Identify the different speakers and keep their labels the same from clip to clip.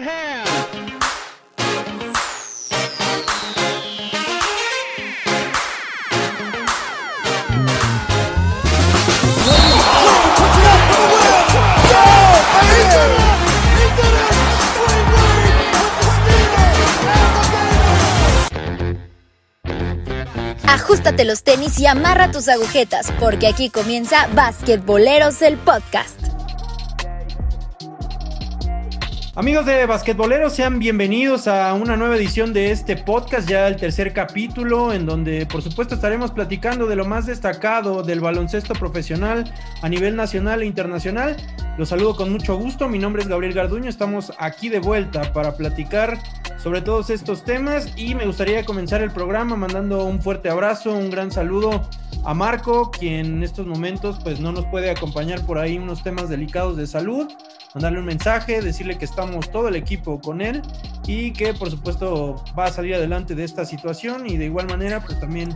Speaker 1: hand.
Speaker 2: Ajustate los tenis y amarra tus agujetas, porque aquí comienza Basquetboleros el podcast.
Speaker 3: Amigos de Basquetboleros, sean bienvenidos a una nueva edición de este podcast, ya el tercer capítulo, en donde por supuesto estaremos platicando de lo más destacado del baloncesto profesional a nivel nacional e internacional. Los saludo con mucho gusto, mi nombre es Gabriel Garduño, estamos aquí de vuelta para platicar sobre todos estos temas y me gustaría comenzar el programa mandando un fuerte abrazo, un gran saludo a Marco, quien en estos momentos pues no nos puede acompañar por ahí unos temas delicados de salud mandarle un mensaje, decirle que estamos todo el equipo con él y que por supuesto va a salir adelante de esta situación y de igual manera pues también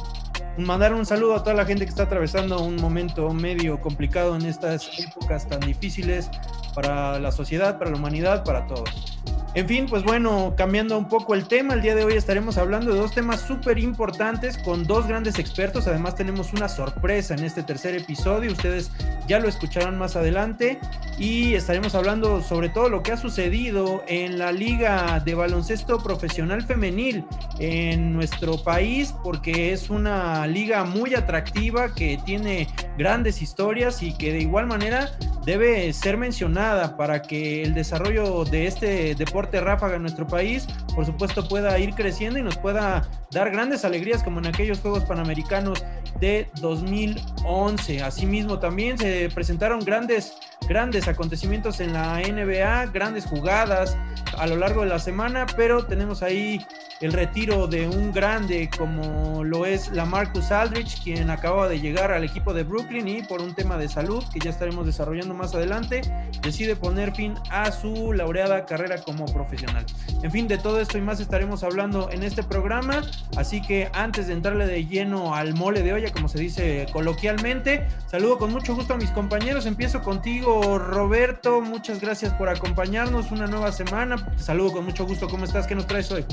Speaker 3: mandar un saludo a toda la gente que está atravesando un momento medio complicado en estas épocas tan difíciles para la sociedad, para la humanidad, para todos. En fin, pues bueno, cambiando un poco el tema, el día de hoy estaremos hablando de dos temas súper importantes con dos grandes expertos. Además tenemos una sorpresa en este tercer episodio, ustedes ya lo escucharon más adelante y estaremos hablando sobre todo lo que ha sucedido en la liga de baloncesto profesional femenil en nuestro país, porque es una liga muy atractiva que tiene grandes historias y que de igual manera debe ser mencionada para que el desarrollo de este deporte ráfaga en nuestro país, por supuesto, pueda ir creciendo y nos pueda dar grandes alegrías como en aquellos Juegos Panamericanos de 2011. Asimismo, también se presentaron grandes, grandes acontecimientos en la NBA, grandes jugadas a lo largo de la semana, pero tenemos ahí el retiro de un grande como lo es la Marcus Aldrich, quien acaba de llegar al equipo de Brooklyn y por un tema de salud que ya estaremos desarrollando más adelante, decide poner fin a su laureada carrera como profesional. En fin, de todo esto y más estaremos hablando en este programa, así que antes de entrarle de lleno al mole de olla, como se dice coloquialmente, saludo con mucho gusto a mis compañeros, empiezo contigo Roberto, muchas gracias por acompañarnos una nueva semana, saludo con mucho gusto, ¿cómo estás? ¿Qué nos traes hoy?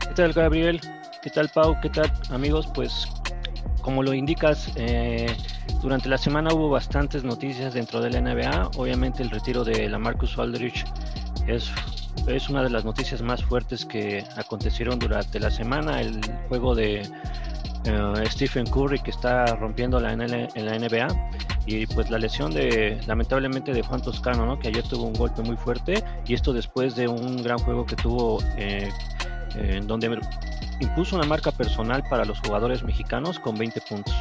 Speaker 4: ¿Qué tal Gabriel? ¿Qué tal Pau? ¿Qué tal amigos? Pues como lo indicas, eh, durante la semana hubo bastantes noticias dentro de la NBA. Obviamente el retiro de la Marcus Aldrich es, es una de las noticias más fuertes que acontecieron durante la semana. El juego de eh, Stephen Curry que está rompiendo la, en, la NBA y pues la lesión de lamentablemente de Juan Toscano, ¿no? que ayer tuvo un golpe muy fuerte y esto después de un gran juego que tuvo eh, en donde impuso una marca personal para los jugadores mexicanos con 20 puntos.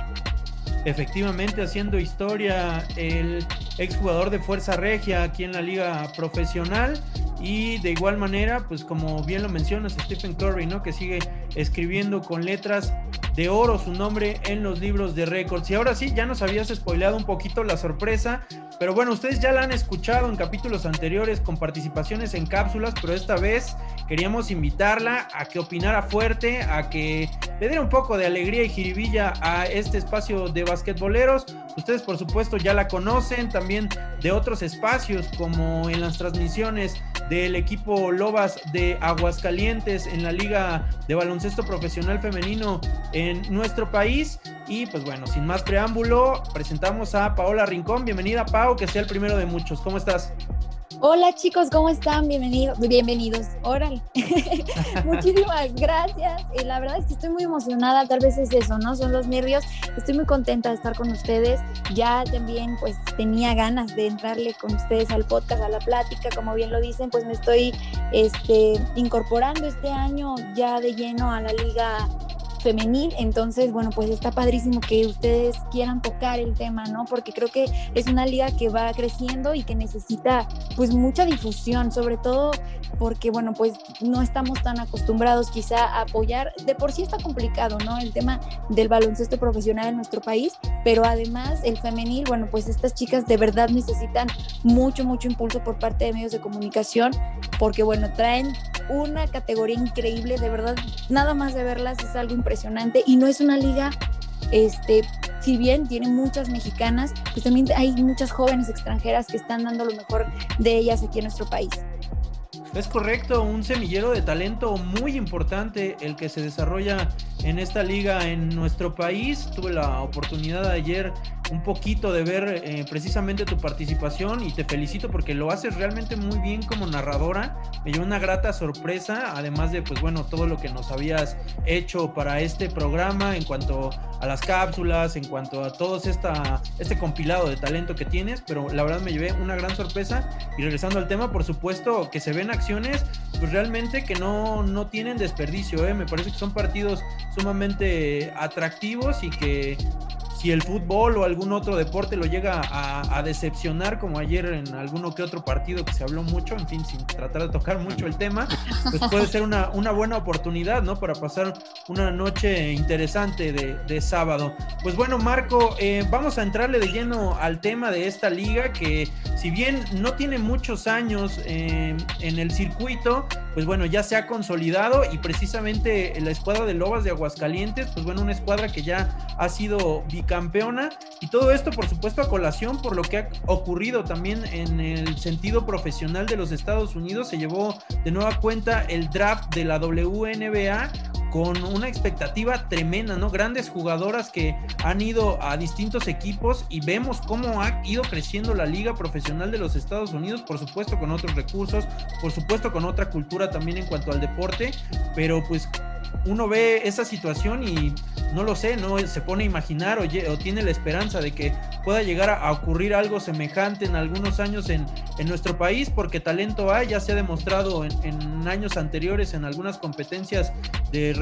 Speaker 3: Efectivamente, haciendo historia el exjugador de Fuerza Regia aquí en la liga profesional y de igual manera, pues como bien lo mencionas, Stephen Curry, ¿no? Que sigue escribiendo con letras de oro su nombre en los libros de récords. Y ahora sí, ya nos habías spoileado un poquito la sorpresa, pero bueno, ustedes ya la han escuchado en capítulos anteriores con participaciones en cápsulas, pero esta vez queríamos invitarla a que opinara fuerte, a que le diera un poco de alegría y jiribilla a este espacio de basquetboleros. Ustedes por supuesto ya la conocen también de otros espacios como en las transmisiones del equipo Lobas de Aguascalientes en la Liga de Baloncesto Profesional Femenino en nuestro país. Y pues bueno, sin más preámbulo, presentamos a Paola Rincón. Bienvenida, Pau, que sea el primero de muchos. ¿Cómo estás?
Speaker 5: Hola chicos, ¿cómo están? Bienvenidos, bienvenidos. Órale. Muchísimas gracias. Y la verdad es que estoy muy emocionada, tal vez es eso, ¿no? Son los nervios. Estoy muy contenta de estar con ustedes. Ya también pues tenía ganas de entrarle con ustedes al podcast, a la plática, como bien lo dicen, pues me estoy este, incorporando este año ya de lleno a la liga femenil. Entonces, bueno, pues está padrísimo que ustedes quieran tocar el tema, ¿no? Porque creo que es una liga que va creciendo y que necesita pues mucha difusión, sobre todo porque, bueno, pues no estamos tan acostumbrados quizá a apoyar. De por sí está complicado, ¿no? El tema del baloncesto profesional en nuestro país, pero además el femenil, bueno, pues estas chicas de verdad necesitan mucho, mucho impulso por parte de medios de comunicación, porque, bueno, traen una categoría increíble, de verdad, nada más de verlas es algo impresionante y no es una liga, este, si bien tiene muchas mexicanas, pues también hay muchas jóvenes extranjeras que están dando lo mejor de ellas aquí en nuestro país.
Speaker 3: Es correcto, un semillero de talento muy importante el que se desarrolla en esta liga en nuestro país. Tuve la oportunidad ayer un poquito de ver eh, precisamente tu participación y te felicito porque lo haces realmente muy bien como narradora. Me dio una grata sorpresa, además de pues bueno, todo lo que nos habías hecho para este programa en cuanto a las cápsulas, en cuanto a todo esta, este compilado de talento que tienes, pero la verdad me llevé una gran sorpresa y regresando al tema, por supuesto que se ven acciones pues realmente que no, no tienen desperdicio, ¿eh? me parece que son partidos sumamente atractivos y que si el fútbol o algún otro deporte lo llega a, decepcionar, como ayer en alguno que otro partido que se habló mucho, en fin, sin tratar de tocar mucho el tema, pues puede ser una, una buena oportunidad, ¿no? Para pasar una noche interesante de, sábado. Pues bueno, Marco, eh, vamos a entrarle de lleno al tema de esta liga que si bien no tiene muchos años eh, en el circuito, pues bueno, ya se ha consolidado y precisamente la escuadra de Lobas de Aguascalientes, pues bueno, una escuadra que ya ha sido bicampeona y todo esto por supuesto a colación por lo que ha ocurrido también en el sentido profesional de los Estados Unidos, se llevó de nueva cuenta el draft de la WNBA con una expectativa tremenda, ¿no? Grandes jugadoras que han ido a distintos equipos y vemos cómo ha ido creciendo la liga profesional de los Estados Unidos, por supuesto con otros recursos, por supuesto con otra cultura también en cuanto al deporte, pero pues uno ve esa situación y no lo sé, no se pone a imaginar o, tiene la esperanza de que pueda llegar a, ocurrir algo semejante en algunos años en, nuestro país, porque talento hay, ya se ha demostrado en, años anteriores en algunas competencias de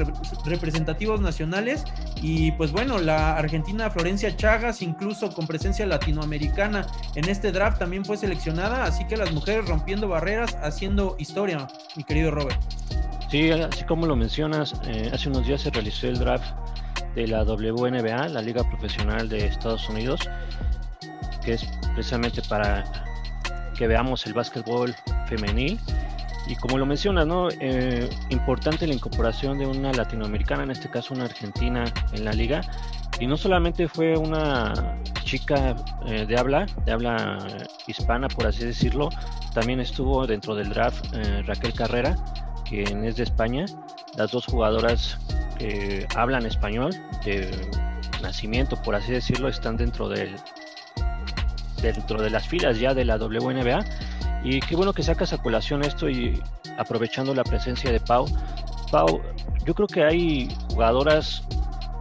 Speaker 3: representativos nacionales y pues bueno, la argentina Florencia Chagas, incluso con presencia latinoamericana en este draft también fue seleccionada, así que las mujeres rompiendo barreras, haciendo historia, mi querido Robert.
Speaker 4: Sí, así como lo mencionas, eh, hace unos días se realizó el draft de la WNBA, la Liga Profesional de Estados Unidos, que es precisamente para que veamos el básquetbol femenil. Y como lo mencionas, ¿no? Eh, importante la incorporación de una latinoamericana, en este caso una argentina en la liga. Y no solamente fue una chica eh, de habla, de habla hispana, por así decirlo, también estuvo dentro del draft Raquel Carrera, quien es de España. Las dos jugadoras que hablan español de nacimiento, por así decirlo, están dentro del dentro de las filas ya de la WNBA. Y qué bueno que sacas a colación esto y aprovechando la presencia de Pau. Pau, yo creo que hay jugadoras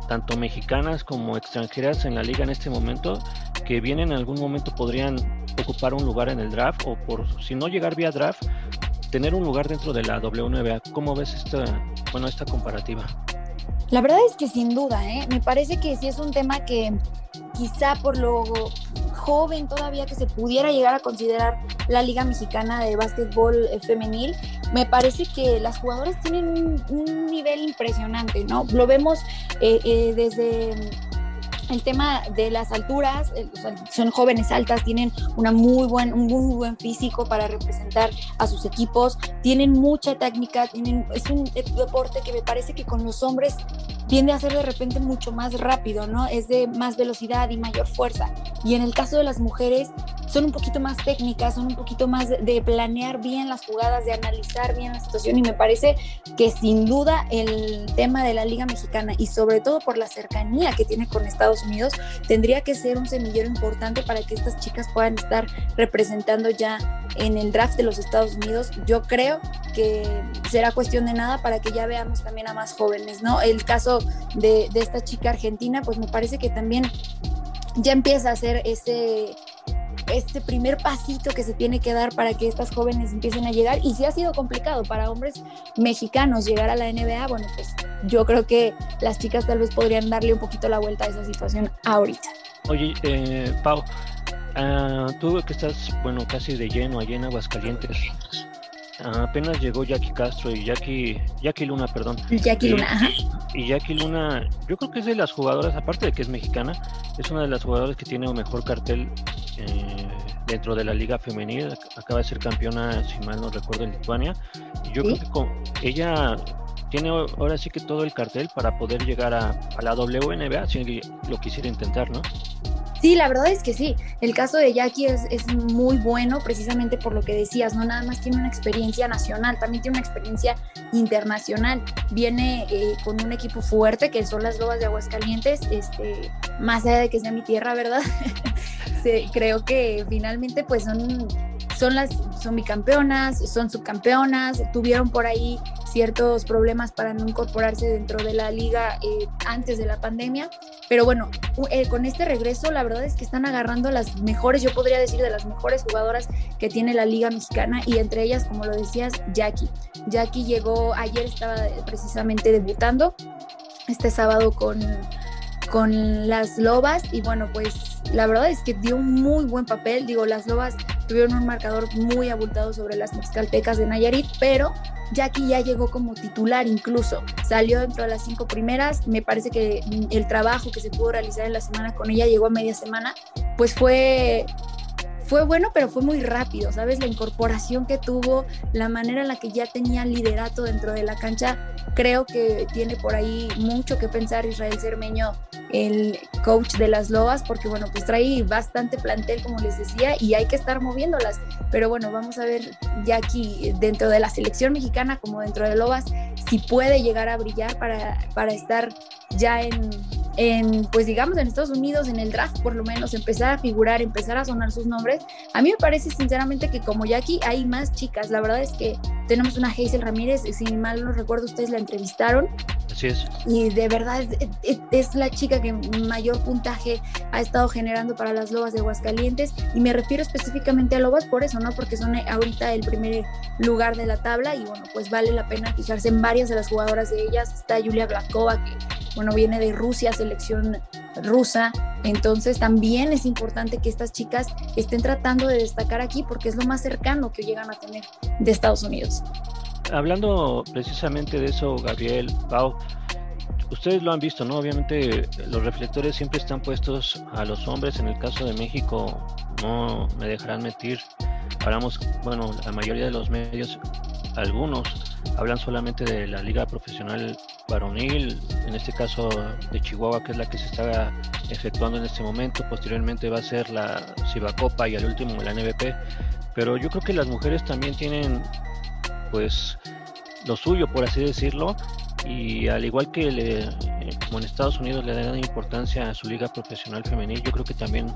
Speaker 4: tanto mexicanas como extranjeras en la liga en este momento que bien en algún momento podrían ocupar un lugar en el draft o por si no llegar vía draft tener un lugar dentro de la WNBA. ¿Cómo ves esta, bueno, esta comparativa?
Speaker 5: La verdad es que sin duda, ¿eh? me parece que sí es un tema que quizá por lo joven todavía que se pudiera llegar a considerar la Liga Mexicana de Básquetbol eh, Femenil, me parece que las jugadoras tienen un, nivel impresionante, ¿no? Lo vemos eh, eh, desde el tema de las alturas, eh, son jóvenes altas, tienen una muy buen, un muy buen físico para representar a sus equipos, tienen mucha técnica, tienen, es un deporte que me parece que con los hombres tiende a ser de repente mucho más rápido, ¿no? Es de más velocidad y mayor fuerza. Y en el caso de las mujeres son un poquito más técnicas, son un poquito más de planear bien las jugadas, de analizar bien la situación y me parece que sin duda el tema de la Liga Mexicana y sobre todo por la cercanía que tiene con Estados Unidos, tendría que ser un semillero importante para que estas chicas puedan estar representando ya en el draft de los Estados Unidos. Yo creo que será cuestión de nada para que ya veamos también a más jóvenes, ¿no? El caso de, esta chica argentina, pues me parece que también ya empieza a hacer ese, este primer pasito que se tiene que dar para que estas jóvenes empiecen a llegar. Y si ha sido complicado para hombres mexicanos llegar a la NBA, bueno, pues yo creo que las chicas tal vez podrían darle un poquito la vuelta a esa situación ahorita.
Speaker 4: Oye, eh, Pau, uh, tú que estás, bueno, casi de lleno allá en Aguascalientes, apenas llegó Jackie Castro y Jackie, Jackie Luna, perdón.
Speaker 5: Jackie Luna, ajá.
Speaker 4: Y Jackie Luna, yo creo que es de las jugadoras, aparte de que es mexicana, es una de las jugadoras que tiene un mejor cartel eh, dentro de la liga femenil. Acaba de ser campeona, si mal no recuerdo, en Lituania. Y yo creo que con, ella tiene ahora sí que todo el cartel para poder llegar a, a la WNBA si lo quisiera intentar, ¿no?
Speaker 5: Sí, la verdad es que sí. El caso de Jackie es, es, muy bueno precisamente por lo que decías, no nada más tiene una experiencia nacional, también tiene una experiencia internacional. Viene eh, con un equipo fuerte que son las Lobas de Aguascalientes, este, más allá de que sea mi tierra, ¿verdad? sí, creo que finalmente pues son son las son bicampeonas, son subcampeonas, tuvieron por ahí ciertos problemas para no incorporarse dentro de la liga eh, antes de la pandemia, pero bueno, eh, con este regreso la verdad es que están agarrando las mejores, yo podría decir de las mejores jugadoras que tiene la liga mexicana y entre ellas, como lo decías, Jackie. Jackie llegó, ayer estaba precisamente debutando, este sábado con con las lobas y bueno, pues la verdad es que dio un muy buen papel. Digo, las lobas tuvieron un marcador muy abultado sobre las mexicaltecas de Nayarit, pero Jackie ya llegó como titular incluso. Salió dentro de las cinco primeras. Me parece que el trabajo que se pudo realizar en la semana con ella llegó a media semana, pues fue fue bueno, pero fue muy rápido, ¿sabes? La incorporación que tuvo, la manera en la que ya tenía liderato dentro de la cancha, creo que tiene por ahí mucho que pensar Israel Cermeño, el coach de las Lobas, porque bueno, pues trae bastante plantel, como les decía, y hay que estar moviéndolas. Pero bueno, vamos a ver ya aquí dentro de la selección mexicana como dentro de Lobas, si puede llegar a brillar para, para estar ya en en, pues digamos, en Estados Unidos, en el draft por lo menos, empezar a figurar, empezar a sonar sus nombres. A mí me parece sinceramente que como Jackie hay más chicas. La verdad es que tenemos una Hazel Ramírez, si mal no recuerdo, ustedes la entrevistaron.
Speaker 4: Así es.
Speaker 5: Y de verdad es, la chica que mayor puntaje ha estado generando para las Lobas de Aguascalientes. Y me refiero específicamente a Lobas por eso, ¿no? Porque son ahorita el primer lugar de la tabla y bueno, pues vale la pena fijarse en varias de las jugadoras de ellas. Está Julia Blakova, que bueno, viene de Rusia, selección rusa, entonces también es importante que estas chicas estén tratando de destacar aquí porque es lo más cercano que llegan a tener de Estados Unidos.
Speaker 4: Hablando precisamente de eso, Gabriel, Pau, ustedes lo han visto, ¿no? Obviamente los reflectores siempre están puestos a los hombres, en el caso de México no me dejarán mentir, hablamos, bueno, la mayoría de los medios, algunos hablan solamente de la liga profesional varonil, en este caso de Chihuahua, que es la que se está efectuando en este momento. Posteriormente va a ser la Cibacopa y al último la NBP. Pero yo creo que las mujeres también tienen, pues, lo suyo, por así decirlo. Y al igual que como en Estados Unidos le dan importancia a su liga profesional femenil, yo creo que también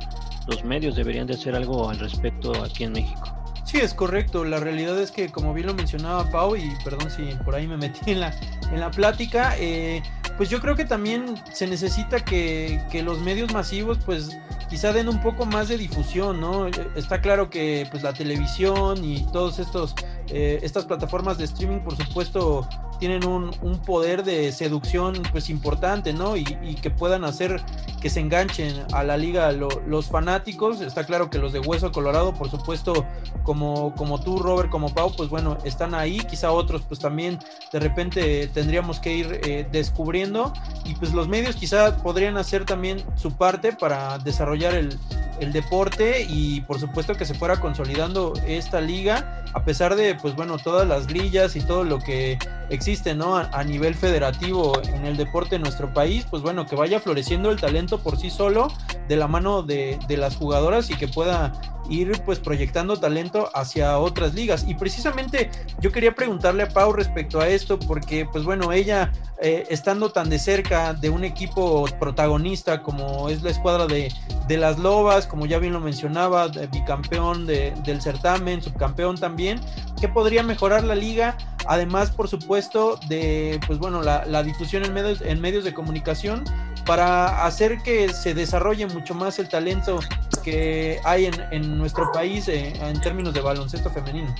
Speaker 4: los medios deberían de hacer algo al respecto aquí en México.
Speaker 3: Sí, es correcto. La realidad es que, como bien lo mencionaba Pau, y perdón si por ahí me metí en la, en la plática, eh, pues yo creo que también se necesita que, que, los medios masivos, pues quizá den un poco más de difusión, ¿no? Está claro que pues la televisión y todos estos, eh, estas plataformas de streaming, por supuesto, tienen un, un, poder de seducción pues importante, ¿no? Y, y, que puedan hacer que se enganchen a la liga los fanáticos. Está claro que los de Hueso Colorado, por supuesto, como, como tú, Robert, como Pau, pues bueno, están ahí. Quizá otros pues también de repente tendríamos que ir eh, descubriendo. Y pues los medios quizá podrían hacer también su parte para desarrollar el, el deporte y por supuesto que se fuera consolidando esta liga a pesar de pues bueno todas las grillas y todo lo que existe no a, nivel federativo en el deporte en nuestro país pues bueno que vaya floreciendo el talento por sí solo de la mano de, de las jugadoras y que pueda ir pues proyectando talento hacia otras ligas. Y precisamente yo quería preguntarle a Pau respecto a esto, porque pues bueno, ella eh, estando tan de cerca de un equipo protagonista como es la escuadra de, de las Lobas, como ya bien lo mencionaba, bicampeón de, del certamen, subcampeón también, ¿qué podría mejorar la liga? Además, por supuesto, de pues bueno, la, la difusión en medios, en medios de comunicación para hacer que se desarrolle mucho más el talento que hay en nuestro país eh, en términos de baloncesto femenino?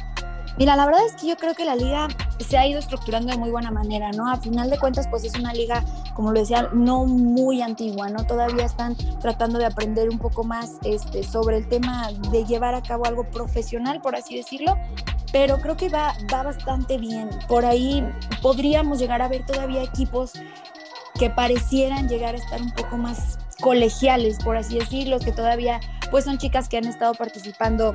Speaker 5: Mira, la verdad es que yo creo que la liga se ha ido estructurando de muy buena manera, ¿no? A final de cuentas, pues es una liga, como lo decía, no muy antigua, ¿no? Todavía están tratando de aprender un poco más este, sobre el tema de llevar a cabo algo profesional, por así decirlo, pero creo que va, va bastante bien. Por ahí podríamos llegar a ver todavía equipos que parecieran llegar a estar un poco más colegiales, por así decirlo, que todavía pues son chicas que han estado participando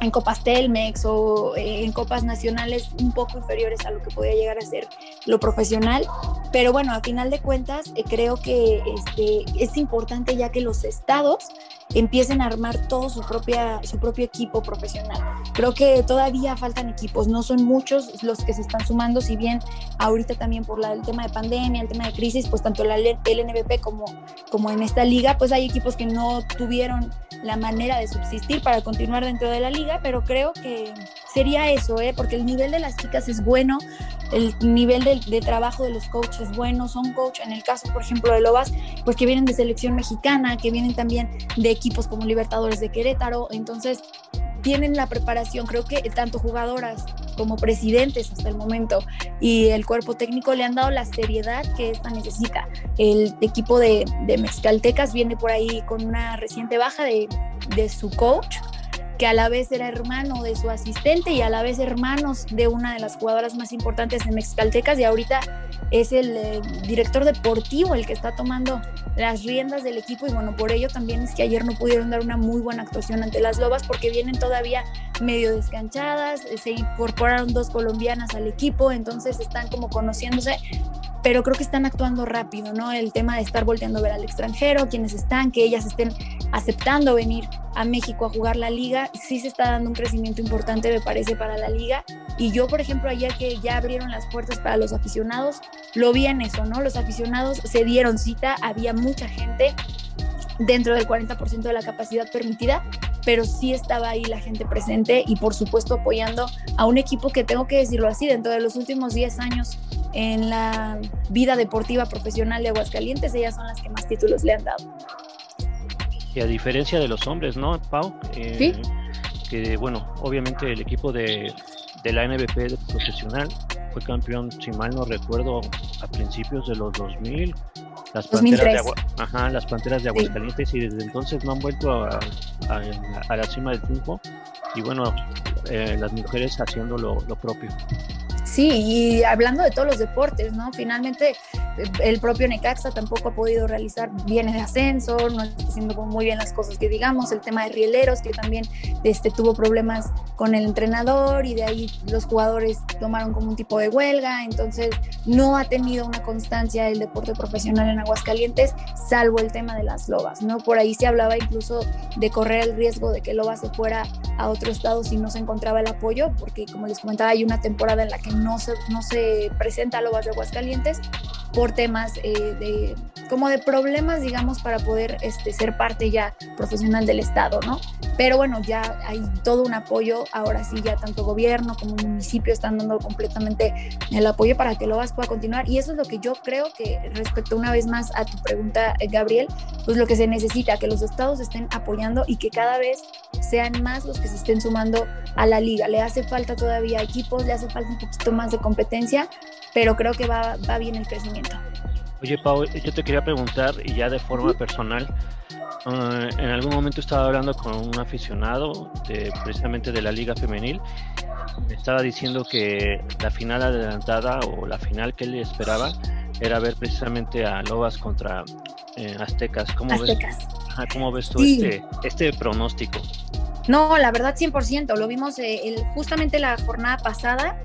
Speaker 5: en Copas Telmex o en Copas Nacionales un poco inferiores a lo que podía llegar a ser lo profesional. Pero bueno, a final de cuentas, eh, creo que este, es importante ya que los estados empiecen a armar todo su, propia, su propio equipo profesional. Creo que todavía faltan equipos, no son muchos los que se están sumando, si bien ahorita también por la, el tema de pandemia, el tema de crisis, pues tanto la LNBP como, como en esta liga, pues hay equipos que no tuvieron la manera de subsistir para continuar dentro de la liga, pero creo que sería eso, ¿eh? porque el nivel de las chicas es bueno, el nivel de, trabajo de los coaches es bueno, son coach, en el caso, por ejemplo, de Lobas, pues que vienen de selección mexicana, que vienen también de equipos como Libertadores de Querétaro, entonces tienen la preparación, creo que tanto jugadoras como presidentes hasta el momento y el cuerpo técnico le han dado la seriedad que esta necesita. El equipo de, de Mexicaltecas viene por ahí con una reciente baja de, de su coach, que a la vez era hermano de su asistente y a la vez hermanos de una de las jugadoras más importantes de Mexicaltecas y ahorita es el eh, director deportivo el que está tomando las riendas del equipo y bueno, por ello también es que ayer no pudieron dar una muy buena actuación ante las Lobas porque vienen todavía medio descanchadas, se incorporaron dos colombianas al equipo, entonces están como conociéndose, pero creo que están actuando rápido, ¿no? El tema de estar volteando a ver al extranjero, quienes están, que ellas estén aceptando venir a México a jugar la liga, sí se está dando un crecimiento importante, me parece, para la liga. Y yo, por ejemplo, ayer que ya abrieron las puertas para los aficionados, lo vi en eso, ¿no? Los aficionados se dieron cita, había mucha gente dentro del 40% de la capacidad permitida, pero sí estaba ahí la gente presente y por supuesto apoyando a un equipo que tengo que decirlo así, dentro de los últimos 10 años en la vida deportiva profesional de Aguascalientes, ellas son las que más títulos le han dado.
Speaker 4: Y a diferencia de los hombres, ¿no, Pau?
Speaker 5: Eh, ¿Sí?
Speaker 4: Que bueno, obviamente el equipo de, de la NBP profesional fue campeón, si mal no recuerdo, a principios de los 2000, las panteras, de, Agua, ajá, las panteras de Aguascalientes sí. y desde entonces no han vuelto a, a, a la cima del triunfo y bueno, eh, las mujeres haciendo lo, lo propio.
Speaker 5: Sí, y hablando de todos los deportes, ¿no? Finalmente el propio Necaxa tampoco ha podido realizar bienes de ascenso, no está haciendo muy bien las cosas que digamos, el tema de rieleros que también este, tuvo problemas con el entrenador y de ahí los jugadores tomaron como un tipo de huelga, entonces no ha tenido una constancia el deporte profesional en Aguascalientes, salvo el tema de las lobas, ¿no? Por ahí se hablaba incluso de correr el riesgo de que Loba se fuera a otro estado si no se encontraba el apoyo, porque como les comentaba, hay una temporada en la que no se, no se presenta Lobas de Aguascalientes por temas eh, de como de problemas, digamos, para poder este, ser parte ya profesional del Estado, ¿no? Pero bueno, ya hay todo un apoyo, ahora sí ya tanto gobierno como municipio están dando completamente el apoyo para que Lobas pueda continuar y eso es lo que yo creo que respecto una vez más a tu pregunta, eh, Gabriel, pues lo que se necesita, que los estados estén apoyando y que cada vez sean más los que se estén sumando a la liga. Le hace falta todavía equipos, le hace falta un poquito más de competencia, pero creo que va, va bien el crecimiento.
Speaker 4: Oye, Pau, yo te quería preguntar, y ya de forma personal, uh, en algún momento estaba hablando con un aficionado de, precisamente de la Liga Femenil. Me estaba diciendo que la final adelantada o la final que él esperaba era ver precisamente a Lobas contra eh, Aztecas. ¿Cómo
Speaker 5: Aztecas.
Speaker 4: ves, ¿cómo ves tú sí. este, este pronóstico?
Speaker 5: No, la verdad 100%, lo vimos eh, el, justamente la jornada pasada,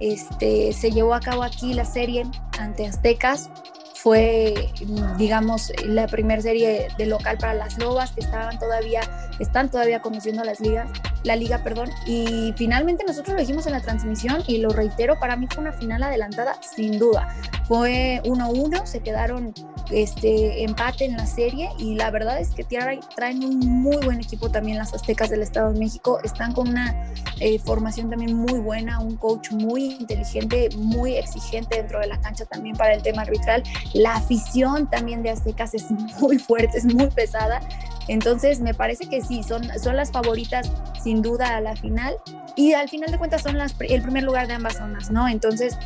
Speaker 5: este, se llevó a cabo aquí la serie ante Aztecas, fue, digamos, la primera serie de local para las Lobas, que estaban todavía, están todavía conociendo las ligas, la liga, perdón, y finalmente nosotros lo dijimos en la transmisión y lo reitero, para mí fue una final adelantada, sin duda. Fue 1-1, se quedaron este empate en la serie y la verdad es que traen un muy buen equipo también las Aztecas del Estado de México, están con una eh, formación también muy buena, un coach muy inteligente, muy exigente dentro de la cancha también para el tema arbitral. La afición también de Aztecas es muy fuerte, es muy pesada. Entonces me parece que sí, son, son las favoritas sin duda a la final y al final de cuentas son las, el primer lugar de ambas zonas, ¿no? Entonces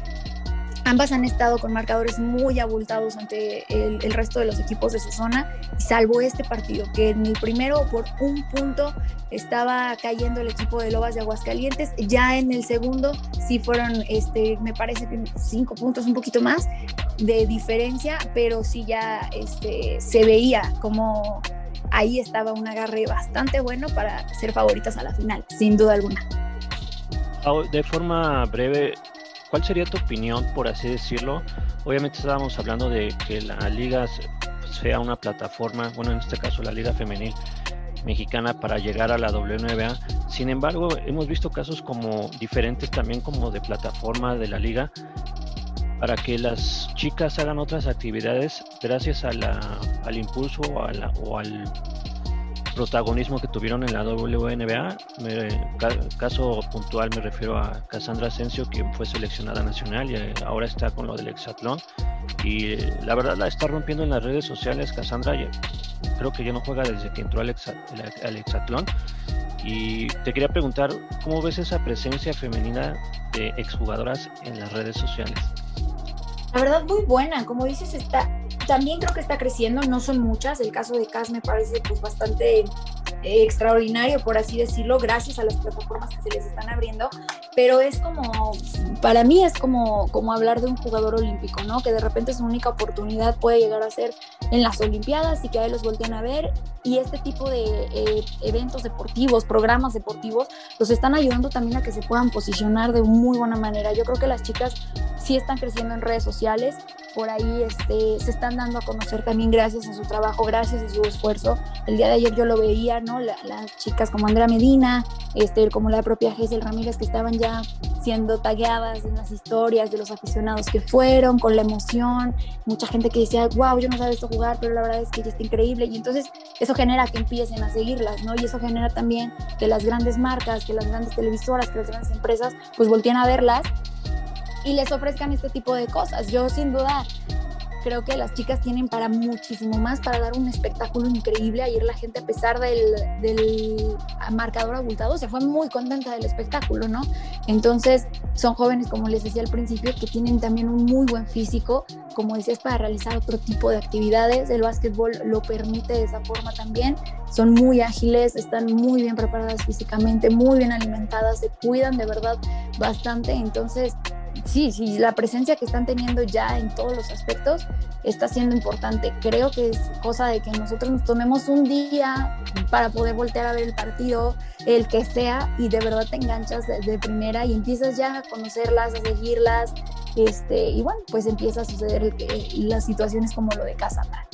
Speaker 5: Ambas han estado con marcadores muy abultados ante el, resto de los equipos de su zona, salvo este partido, que en el primero por un punto estaba cayendo el equipo de Lobas de Aguascalientes, ya en el segundo sí fueron, este, me parece cinco puntos, un poquito más de diferencia, pero sí ya este, se veía como ahí estaba un agarre bastante bueno para ser favoritas a la final, sin duda alguna.
Speaker 4: De forma breve, ¿cuál sería tu opinión, por así decirlo? Obviamente estábamos hablando de que la liga sea una plataforma, bueno, en este caso la liga femenil mexicana para llegar a la WNBA. Sin embargo, hemos visto casos como diferentes también como de plataforma de la liga para que las chicas hagan otras actividades gracias a la, al impulso o, al protagonismo que tuvieron en la WNBA. caso puntual me refiero a Cassandra Asensio, quien fue seleccionada nacional y eh, ahora está con lo del hexatlón. Y eh, la verdad la está rompiendo en las redes sociales. Cassandra creo que ya no juega desde que entró al, al hexatlón. Y te quería preguntar, ¿cómo ves esa presencia femenina de exjugadoras en las redes sociales?
Speaker 5: La verdad, muy buena. Como dices, está, también creo que está creciendo. No son muchas. El caso de Cas me parece pues bastante extraordinario, por así decirlo, gracias a las plataformas que se les están abriendo, pero es como, para mí es como, como hablar de un jugador olímpico, ¿no? Que de repente su única oportunidad puede llegar a ser en las Olimpiadas y que ahí los voltean a ver y este tipo de eh, eventos deportivos, programas deportivos, los están ayudando también a que se puedan posicionar de muy buena manera. Yo creo que las chicas sí están creciendo en redes sociales, por ahí este, se están dando a conocer también gracias a su trabajo, gracias a su esfuerzo. El día de ayer yo lo veía, ¿no? las chicas como Andrea Medina, este, como la propia Gesel Ramírez, que estaban ya siendo tagueadas en las historias de los aficionados que fueron, con la emoción, mucha gente que decía, wow, yo no sabía esto jugar, pero la verdad es que ella está increíble, y entonces eso genera que empiecen a seguirlas, ¿no? Y eso genera también que las grandes marcas, que las grandes televisoras, que las grandes empresas, pues volteen a verlas y les ofrezcan este tipo de cosas. Yo sin duda creo que las chicas tienen para muchísimo más, para dar un espectáculo increíble. Ayer la gente, a pesar del, del, marcador abultado, se fue muy contenta del espectáculo, ¿no? Entonces, son jóvenes, como les decía al principio, que tienen también un muy buen físico, como decías, para realizar otro tipo de actividades. El básquetbol lo permite de esa forma también. Son muy ágiles, están muy bien preparadas físicamente, muy bien alimentadas, se cuidan de verdad bastante. Entonces, sí, sí, la presencia que están teniendo ya en todos los aspectos está siendo importante. Creo que es cosa de que nosotros nos tomemos un día para poder voltear a ver el partido, el que sea, y de verdad te enganchas de, primera y empiezas ya a conocerlas, a seguirlas, este, y bueno, pues empieza a suceder las situaciones como lo de Casandra.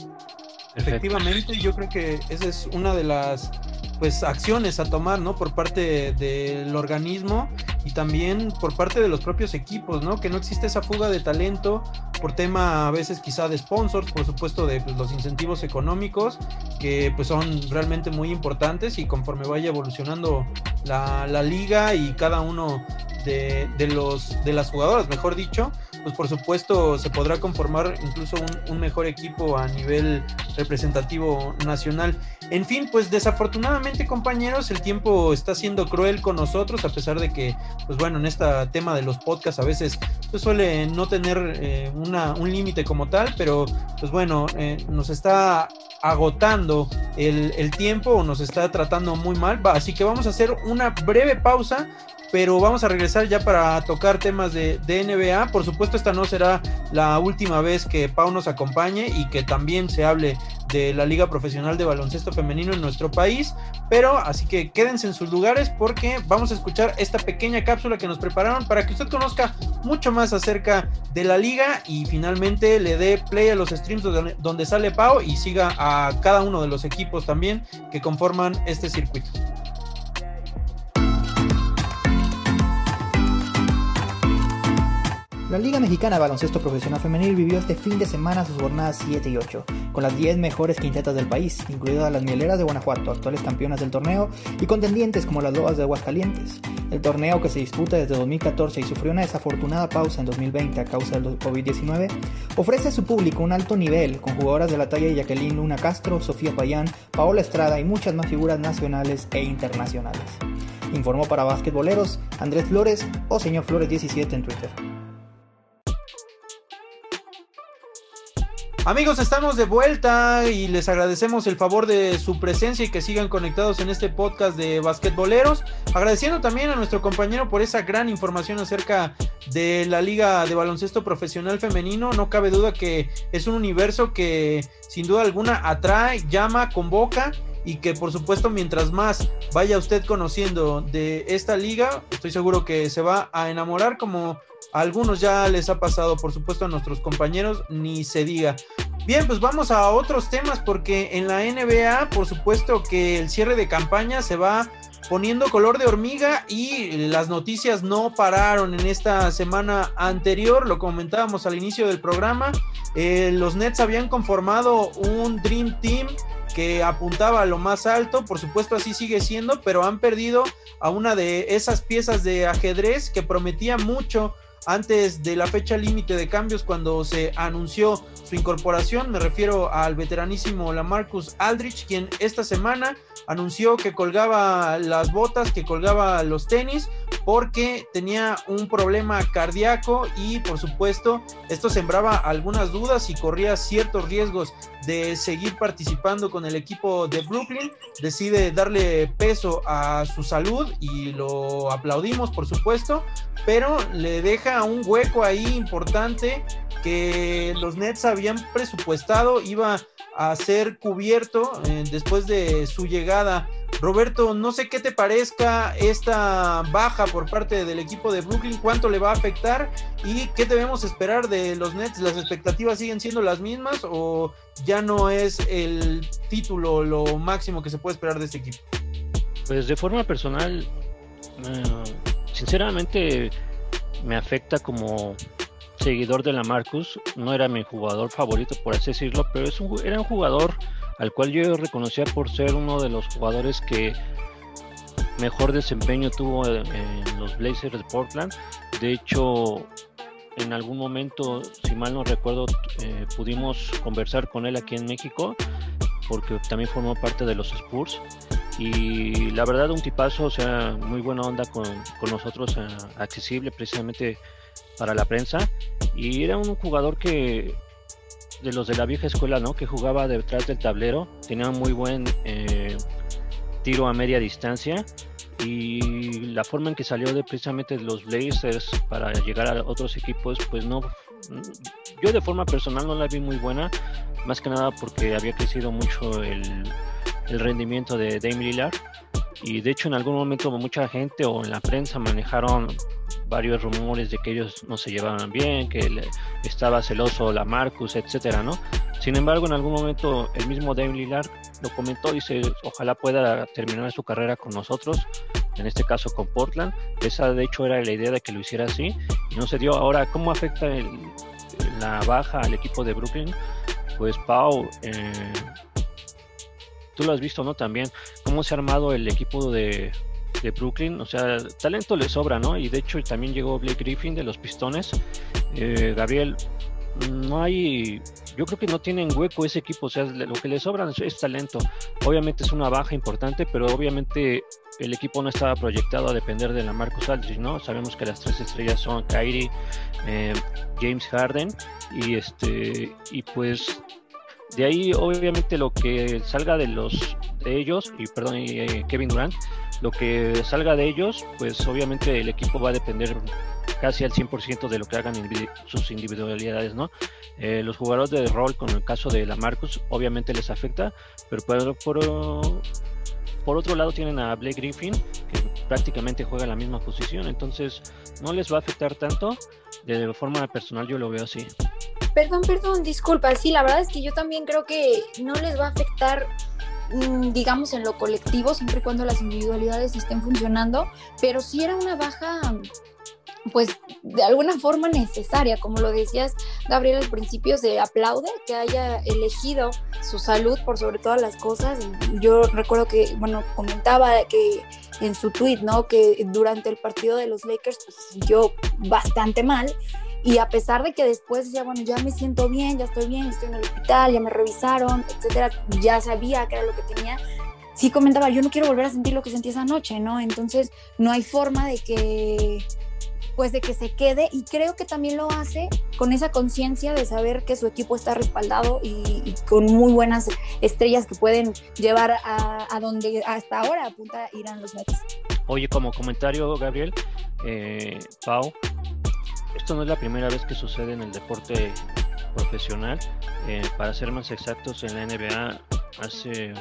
Speaker 3: Efectivamente, yo creo que esa es una de las pues acciones a tomar, ¿no? Por parte del organismo y también por parte de los propios equipos, ¿no? Que no existe esa fuga de talento por tema a veces quizá de sponsors, por supuesto de pues, los incentivos económicos, que pues son realmente muy importantes y conforme vaya evolucionando la, la liga y cada uno de, de, los, de las jugadoras, mejor dicho, pues por supuesto se podrá conformar incluso un, mejor equipo a nivel representativo nacional. En fin, pues desafortunadamente compañeros, el tiempo está siendo cruel con nosotros, a pesar de que, pues bueno, en este tema de los podcasts a veces pues suele no tener eh, una, un límite como tal, pero pues bueno, eh, nos está agotando el, el, tiempo o nos está tratando muy mal. Así que vamos a hacer una breve pausa pero vamos a regresar ya para tocar temas de, NBA. Por supuesto, esta no será la última vez que Pau nos acompañe y que también se hable de la Liga Profesional de Baloncesto Femenino en nuestro país. Pero así que quédense en sus lugares porque vamos a escuchar esta pequeña cápsula que nos prepararon para que usted conozca mucho más acerca de la liga y finalmente le dé play a los streams donde, donde sale Pau y siga a cada uno de los equipos también que conforman este circuito.
Speaker 1: La Liga Mexicana de Baloncesto Profesional Femenil vivió este fin de semana sus jornadas 7 y 8, con las 10 mejores quintetas del país, incluidas las Mieleras de Guanajuato, actuales campeonas del torneo, y contendientes como las Lobas de Aguascalientes. El torneo que se disputa desde 2014 y sufrió una desafortunada pausa en 2020 a causa del COVID-19, ofrece a su público un alto nivel con jugadoras de la talla de Jacqueline Luna Castro, Sofía Payán, Paola Estrada y muchas más figuras nacionales e internacionales. Informó para Basquetboleros Andrés Flores o Señor Flores 17 en Twitter.
Speaker 3: Amigos, estamos de vuelta y les agradecemos el favor de su presencia y que sigan conectados en este podcast de basquetboleros. Agradeciendo también a nuestro compañero por esa gran información acerca de la Liga de Baloncesto Profesional Femenino. No cabe duda que es un universo que sin duda alguna atrae, llama, convoca y que por supuesto mientras más vaya usted conociendo de esta liga, estoy seguro que se va a enamorar como a algunos ya les ha pasado, por supuesto a nuestros compañeros, ni se diga. Bien, pues vamos a otros temas porque en la NBA, por supuesto que el cierre de campaña se va poniendo color de hormiga y las noticias no pararon en esta semana anterior, lo comentábamos al inicio del programa, eh, los Nets habían conformado un Dream Team que apuntaba a lo más alto, por supuesto así sigue siendo, pero han perdido a una de esas piezas de ajedrez que prometía mucho antes de la fecha límite de cambios cuando se anunció su incorporación. Me refiero al veteranísimo Lamarcus Aldrich, quien esta semana anunció que colgaba las botas, que colgaba los tenis, porque tenía un problema cardíaco y por supuesto esto sembraba algunas dudas y corría ciertos riesgos de seguir participando con el equipo de Brooklyn. Decide darle peso a su salud y lo aplaudimos por supuesto, pero le deja un hueco ahí importante que los Nets habían presupuestado iba a ser cubierto eh, después de su llegada. Roberto, no sé qué te parezca esta baja por parte del equipo de Brooklyn, cuánto le va a afectar y qué debemos esperar de los Nets. ¿Las expectativas siguen siendo las mismas o ya no es el título lo máximo que se puede esperar de este equipo?
Speaker 4: Pues de forma personal, eh, sinceramente me afecta como seguidor de la Marcus, no era mi jugador favorito por así decirlo, pero es un, era un jugador al cual yo reconocía por ser uno de los jugadores que mejor desempeño tuvo en los Blazers de Portland. De hecho, en algún momento, si mal no recuerdo, eh, pudimos conversar con él aquí en México, porque también formó parte de los Spurs. Y la verdad, un tipazo, o sea, muy buena onda con, con nosotros, eh, accesible precisamente para la prensa. Y era un jugador que de los de la vieja escuela, ¿no? Que jugaba detrás del tablero, tenía muy buen eh, tiro a media distancia y la forma en que salió de precisamente los Blazers para llegar a otros equipos, pues no, yo de forma personal no la vi muy buena, más que nada porque había crecido mucho el, el rendimiento de Dame Lillard y de hecho en algún momento mucha gente o en la prensa manejaron varios rumores de que ellos no se llevaban bien, que estaba celoso la Marcus, etcétera, ¿no? Sin embargo, en algún momento el mismo Dave Lillard lo comentó, dice, ojalá pueda terminar su carrera con nosotros, en este caso con Portland. Esa de hecho era la idea de que lo hiciera así y no se dio. Ahora, ¿cómo afecta la baja al equipo de Brooklyn? Pues Pau, eh, tú lo has visto, ¿no? También cómo se ha armado el equipo de, de Brooklyn, o sea, talento le sobra, ¿no? Y de hecho también llegó Blake Griffin de los Pistones. Eh, Gabriel, no hay, yo creo que no tienen hueco ese equipo, o sea, lo que le sobra es, talento. Obviamente es una baja importante, pero obviamente el equipo no estaba proyectado a depender de la Marcus Aldridge, ¿no? Sabemos que las tres estrellas son Kyrie, eh, James Harden y este y pues de ahí obviamente lo que salga de los de ellos y perdón eh, Kevin Durant lo que salga de ellos, pues obviamente el equipo va a depender casi al 100% de lo que hagan sus individualidades, ¿no? Eh, los jugadores de rol, con el caso de la Marcus, obviamente les afecta, pero por, por, por otro lado tienen a Blake Griffin, que prácticamente juega la misma posición, entonces no les va a afectar tanto, de forma personal yo lo veo así.
Speaker 5: Perdón, perdón, disculpa, sí, la verdad es que yo también creo que no les va a afectar Mm, digamos, en lo colectivo, siempre y cuando las individualidades estén funcionando, pero si era una baja pues de alguna forma necesaria, como lo decías Gabriel al principio, se aplaude que haya elegido su salud por sobre todas las cosas. Yo recuerdo que, bueno, comentaba que en su tweet, ¿no? Que durante el partido de los Lakers, pues yo bastante mal y a pesar de que después decía, bueno, ya me siento bien, ya estoy bien, estoy en el hospital, ya me revisaron, etcétera, ya sabía que era lo que tenía, sí comentaba, yo no quiero volver a sentir lo que sentí esa noche, ¿no? Entonces, no hay forma de que pues de que se quede y creo que también lo hace con esa conciencia de saber que su equipo está respaldado y, con muy buenas estrellas que pueden llevar a, donde hasta ahora apunta irán los Nets.
Speaker 4: Oye, como comentario, Gabriel, eh, Pau, esto no es la primera vez que sucede en el deporte profesional. Eh, para ser más exactos, en la NBA hace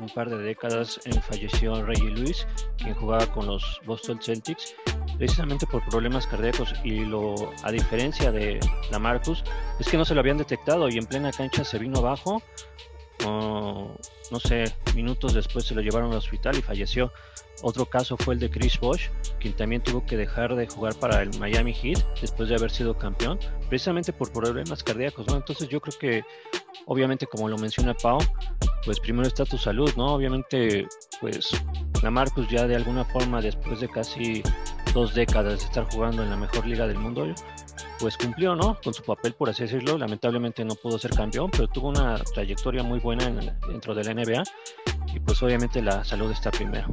Speaker 4: un par de décadas eh, falleció Reggie Lewis, quien jugaba con los Boston Celtics, precisamente por problemas cardíacos. Y lo, a diferencia de la Marcus, es que no se lo habían detectado y en plena cancha se vino abajo. No sé, minutos después se lo llevaron al hospital y falleció. Otro caso fue el de Chris Bosh, quien también tuvo que dejar de jugar para el Miami Heat después de haber sido campeón, precisamente por problemas cardíacos, ¿no? Entonces yo creo que, obviamente, como lo menciona Pau, pues primero está tu salud, ¿no? Obviamente, pues la Marcus ya de alguna forma, después de casi dos décadas de estar jugando en la mejor liga del mundo, pues cumplió, ¿no? Con su papel, por así decirlo. Lamentablemente no pudo ser campeón, pero tuvo una trayectoria muy buena dentro de la NBA y pues obviamente la salud está primero.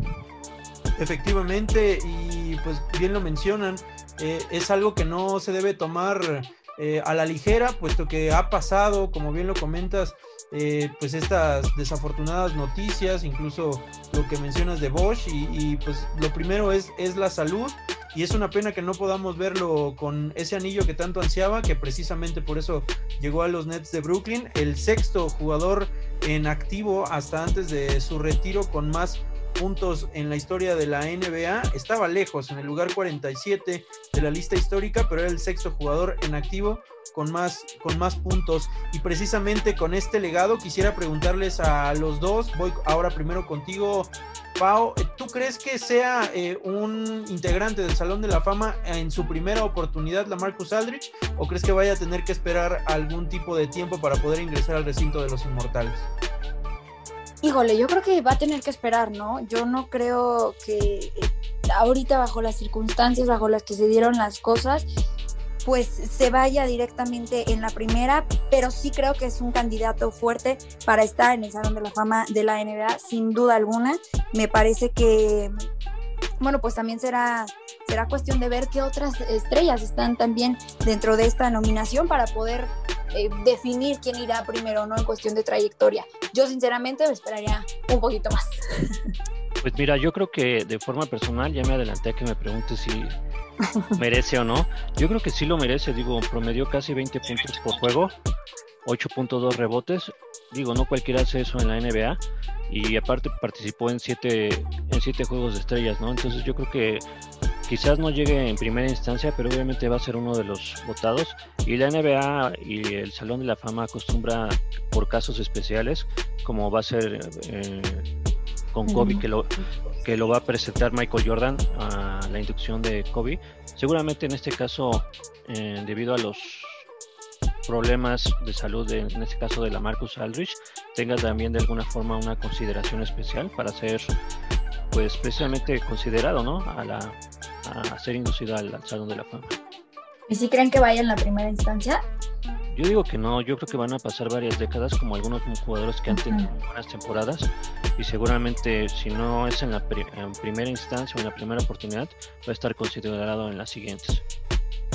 Speaker 3: Efectivamente, y pues bien lo mencionan, eh, es algo que no se debe tomar eh, a la ligera, puesto que ha pasado, como bien lo comentas, eh, pues estas desafortunadas noticias, incluso lo que mencionas de Bosch, y, pues lo primero es, es la salud, y es una pena que no podamos verlo con ese anillo que tanto ansiaba, que precisamente por eso llegó a los Nets de Brooklyn, el sexto jugador en activo hasta antes de su retiro con más puntos en la historia de la NBA. Estaba lejos, en el lugar 47 de la lista histórica, pero era el sexto jugador en activo con más, con más puntos. Y precisamente con este legado quisiera preguntarles a los dos. Voy ahora primero contigo, Pau. ¿Tú crees que sea eh, un integrante del Salón de la Fama en su primera oportunidad, la Marcus Aldrich? ¿O crees que vaya a tener que esperar algún tipo de tiempo para poder ingresar al recinto de los inmortales?
Speaker 5: Híjole, yo creo que va a tener que esperar, ¿no? Yo no creo que eh, ahorita bajo las circunstancias, bajo las que se dieron las cosas, pues se vaya directamente en la primera, pero sí creo que es un candidato fuerte para estar en el Salón de la Fama de la NBA, sin duda alguna. Me parece que, bueno, pues también será, será cuestión de ver qué otras estrellas están también dentro de esta nominación para poder eh, definir quién irá primero, ¿no? En cuestión de trayectoria. Yo sinceramente me esperaría un poquito más.
Speaker 4: Pues mira, yo creo que de forma personal ya me adelanté a que me pregunte si merece o no. Yo creo que sí lo merece, digo, promedió casi 20 puntos por juego, 8.2 rebotes. Digo, no cualquiera hace eso en la NBA y aparte participó en 7 en siete juegos de estrellas, ¿no? Entonces yo creo que quizás no llegue en primera instancia, pero obviamente va a ser uno de los votados. Y la NBA y el Salón de la Fama acostumbra por casos especiales, como va a ser eh, con Kobe, que lo, que lo va a presentar Michael Jordan a la inducción de Kobe. Seguramente en este caso, eh, debido a los problemas de salud, en este caso de la Marcus Aldrich, tenga también de alguna forma una consideración especial para ser pues precisamente considerado ¿no? a la a ser inducido al, Salón de la Fama.
Speaker 5: ¿Y si creen que vaya en la primera instancia?
Speaker 4: Yo digo que no, yo creo que van a pasar varias décadas como algunos jugadores que han tenido buenas temporadas y seguramente si no es en la en primera instancia o en la primera oportunidad va a estar considerado en las siguientes.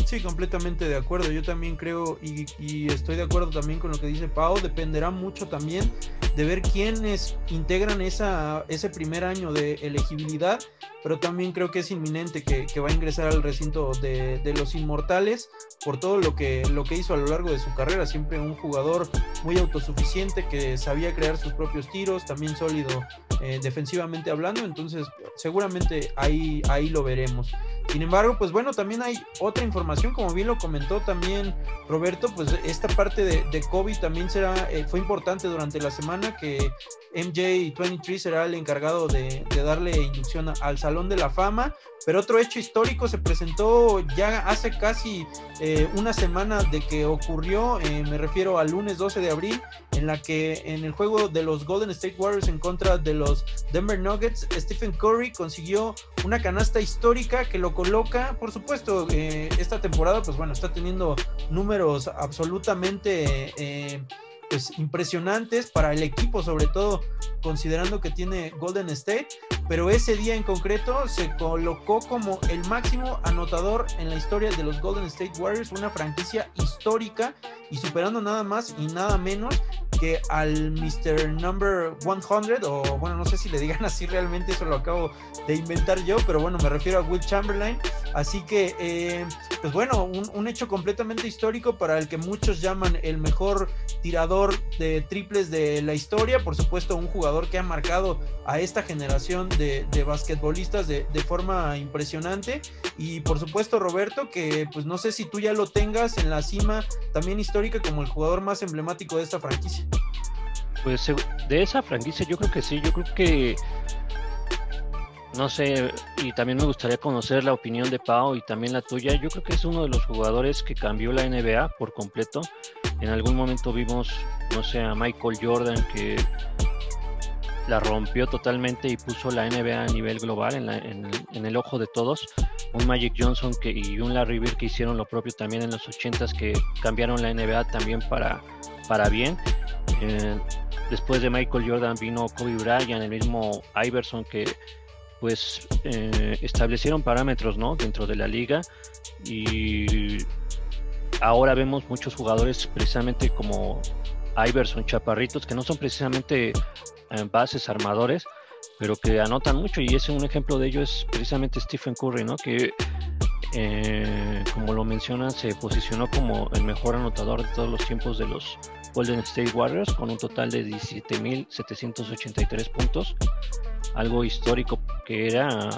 Speaker 3: Sí, completamente de acuerdo. Yo también creo y, estoy de acuerdo también con lo que dice Pau. Dependerá mucho también de ver quiénes integran esa, ese primer año de elegibilidad, pero también creo que es inminente que, va a ingresar al recinto de, de, los inmortales por todo lo que, lo que hizo a lo largo de su carrera. Siempre un jugador muy autosuficiente que sabía crear sus propios tiros, también sólido eh, defensivamente hablando. Entonces, seguramente ahí, ahí lo veremos. Sin embargo, pues bueno, también hay otra información, como bien lo comentó también Roberto, pues esta parte de, de COVID también será, eh, fue importante durante la semana que MJ23 será el encargado de, darle inducción al Salón de la Fama, pero otro hecho histórico se presentó ya hace casi eh, una semana de que ocurrió, eh, me refiero al lunes 12 de abril, en la que en el juego de los Golden State Warriors en contra de los Denver Nuggets, Stephen Curry consiguió una canasta histórica que lo coloca, por supuesto, eh, esta temporada, pues bueno, está teniendo números absolutamente pues impresionantes para el equipo, sobre todo considerando que tiene Golden State, pero ese día en concreto se colocó como el máximo anotador en la historia de los Golden State Warriors, una franquicia histórica y superando nada más y nada menos que al Mr. Number 100, o bueno, no sé si le digan así realmente, eso lo acabo de inventar yo, pero bueno, me refiero a Will Chamberlain. Así que, eh, pues bueno, un, un, hecho completamente histórico para el que muchos llaman el mejor tirador de triples de la historia. Por supuesto, un jugador que ha marcado a esta generación de, de basquetbolistas de, de forma impresionante. Y por supuesto, Roberto, que pues no sé si tú ya lo tengas en la cima también histórica como el jugador más emblemático de esta franquicia.
Speaker 4: Pues de esa franquicia yo creo que sí, yo creo que no sé, y también me gustaría conocer la opinión de Pau y también la tuya. Yo creo que es uno de los jugadores que cambió la NBA por completo. En algún momento vimos, no sé, a Michael Jordan que la rompió totalmente y puso la NBA a nivel global en, el, ojo de todos. Un Magic Johnson que, y un Larry Bird que hicieron lo propio también en los 80s que cambiaron la NBA también para, para bien. Eh, después de Michael Jordan vino Kobe Bryant, el mismo Iverson que pues eh, establecieron parámetros ¿no? dentro de la liga y ahora vemos muchos jugadores precisamente como Iverson, chaparritos, que no son precisamente eh, bases, armadores, pero que anotan mucho y ese un ejemplo de ello es precisamente Stephen Curry, ¿no? que como lo mencionan se posicionó como el mejor anotador de todos los tiempos de los Golden State Warriors con un total de 17.783 puntos algo histórico que era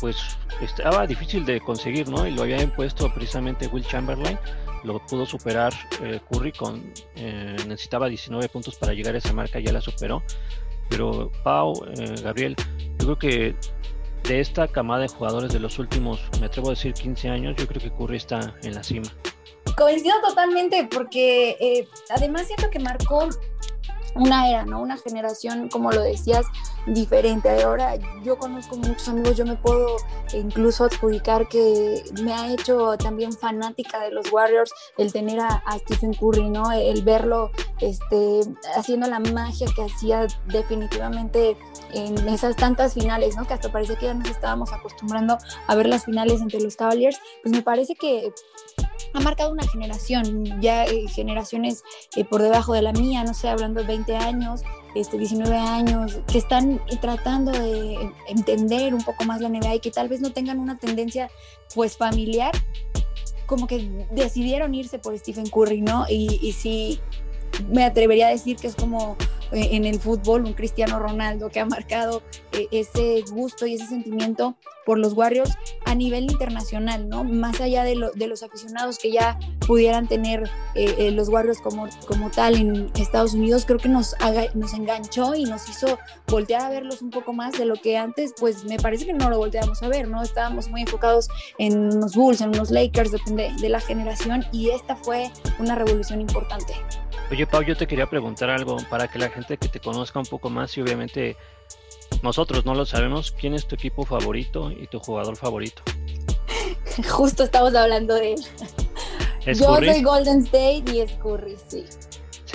Speaker 4: pues estaba difícil de conseguir, ¿no? Y lo había impuesto precisamente Will Chamberlain, lo pudo superar eh, Curry con eh, necesitaba 19 puntos para llegar a esa marca, ya la superó. Pero Pau, eh, Gabriel, yo creo que de esta camada de jugadores de los últimos, me atrevo a decir 15 años, yo creo que Curry está en la cima.
Speaker 5: Coincido totalmente porque eh, además siento que marcó una era, ¿no? Una generación, como lo decías, diferente. Ahora yo conozco muchos amigos, yo me puedo incluso adjudicar que me ha hecho también fanática de los Warriors el tener a, a Stephen Curry, ¿no? El verlo este, haciendo la magia que hacía definitivamente en esas tantas finales, ¿no? Que hasta parece que ya nos estábamos acostumbrando a ver las finales entre los Cavaliers. Pues me parece que ha marcado una generación, ya eh, generaciones eh, por debajo de la mía, no sé, hablando de 20 años, este, 19 años, que están tratando de entender un poco más la NBA y que tal vez no tengan una tendencia pues familiar, como que decidieron irse por Stephen Curry, ¿no? Y, y sí, me atrevería a decir que es como eh, en el fútbol un Cristiano Ronaldo que ha marcado eh, ese gusto y ese sentimiento por los Warriors a nivel internacional, ¿no? Más allá de, lo, de los aficionados que ya pudieran tener eh, los Warriors como, como tal en Estados Unidos, creo que nos, nos enganchó y nos hizo voltear a verlos un poco más de lo que antes, pues me parece que no lo volteamos a ver, ¿no? Estábamos muy enfocados en unos Bulls, en unos Lakers, depende de la generación, y esta fue una revolución importante.
Speaker 4: Oye, Pau, yo te quería preguntar algo para que la gente que te conozca un poco más y obviamente nosotros no lo sabemos, ¿quién es tu equipo favorito y tu jugador favorito?
Speaker 5: Justo estamos hablando de él.
Speaker 4: ¿Es
Speaker 5: Yo soy Golden State y es Curry, sí.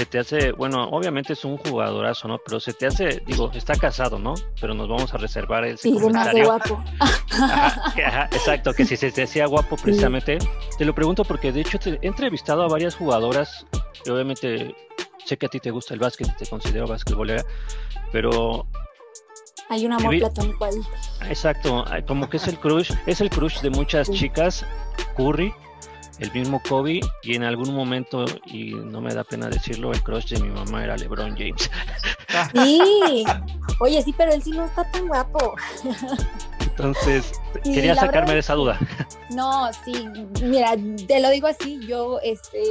Speaker 4: Se te hace, bueno, obviamente es un jugadorazo, ¿no? Pero se te hace, digo, está casado, ¿no? Pero nos vamos a reservar ese
Speaker 5: Sí,
Speaker 4: comentario.
Speaker 5: guapo.
Speaker 4: Ajá, que- ajá, exacto, que si se te hacía guapo precisamente. Te lo pregunto porque de hecho te- he entrevistado a varias jugadoras y obviamente sé que a ti te gusta el básquet te considero basquetbolera, pero
Speaker 5: Hay un amor platónico ahí.
Speaker 4: exacto, como que es el crush, es el crush de muchas
Speaker 5: Sí.
Speaker 4: chicas, Curry, el mismo Kobe y en algún momento, y no me da pena decirlo, el crush de mi mamá era LeBron James.
Speaker 5: Sí. Oye, sí, pero él sí no está tan guapo.
Speaker 4: Entonces,
Speaker 5: Sí,
Speaker 4: quería sacarme
Speaker 5: verdad
Speaker 4: de esa duda.
Speaker 5: No, sí, mira, te lo digo así, yo este,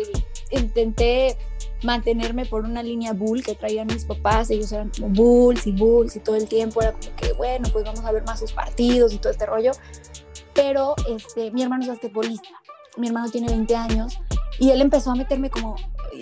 Speaker 5: intenté mantenerme por una línea bull que traían mis papás, ellos eran como bulls y bulls y todo el tiempo era como que, bueno, pues vamos a ver más sus partidos y todo este rollo, pero este, mi hermano es basquetbolista, mi hermano tiene 20 años y él empezó a meterme como,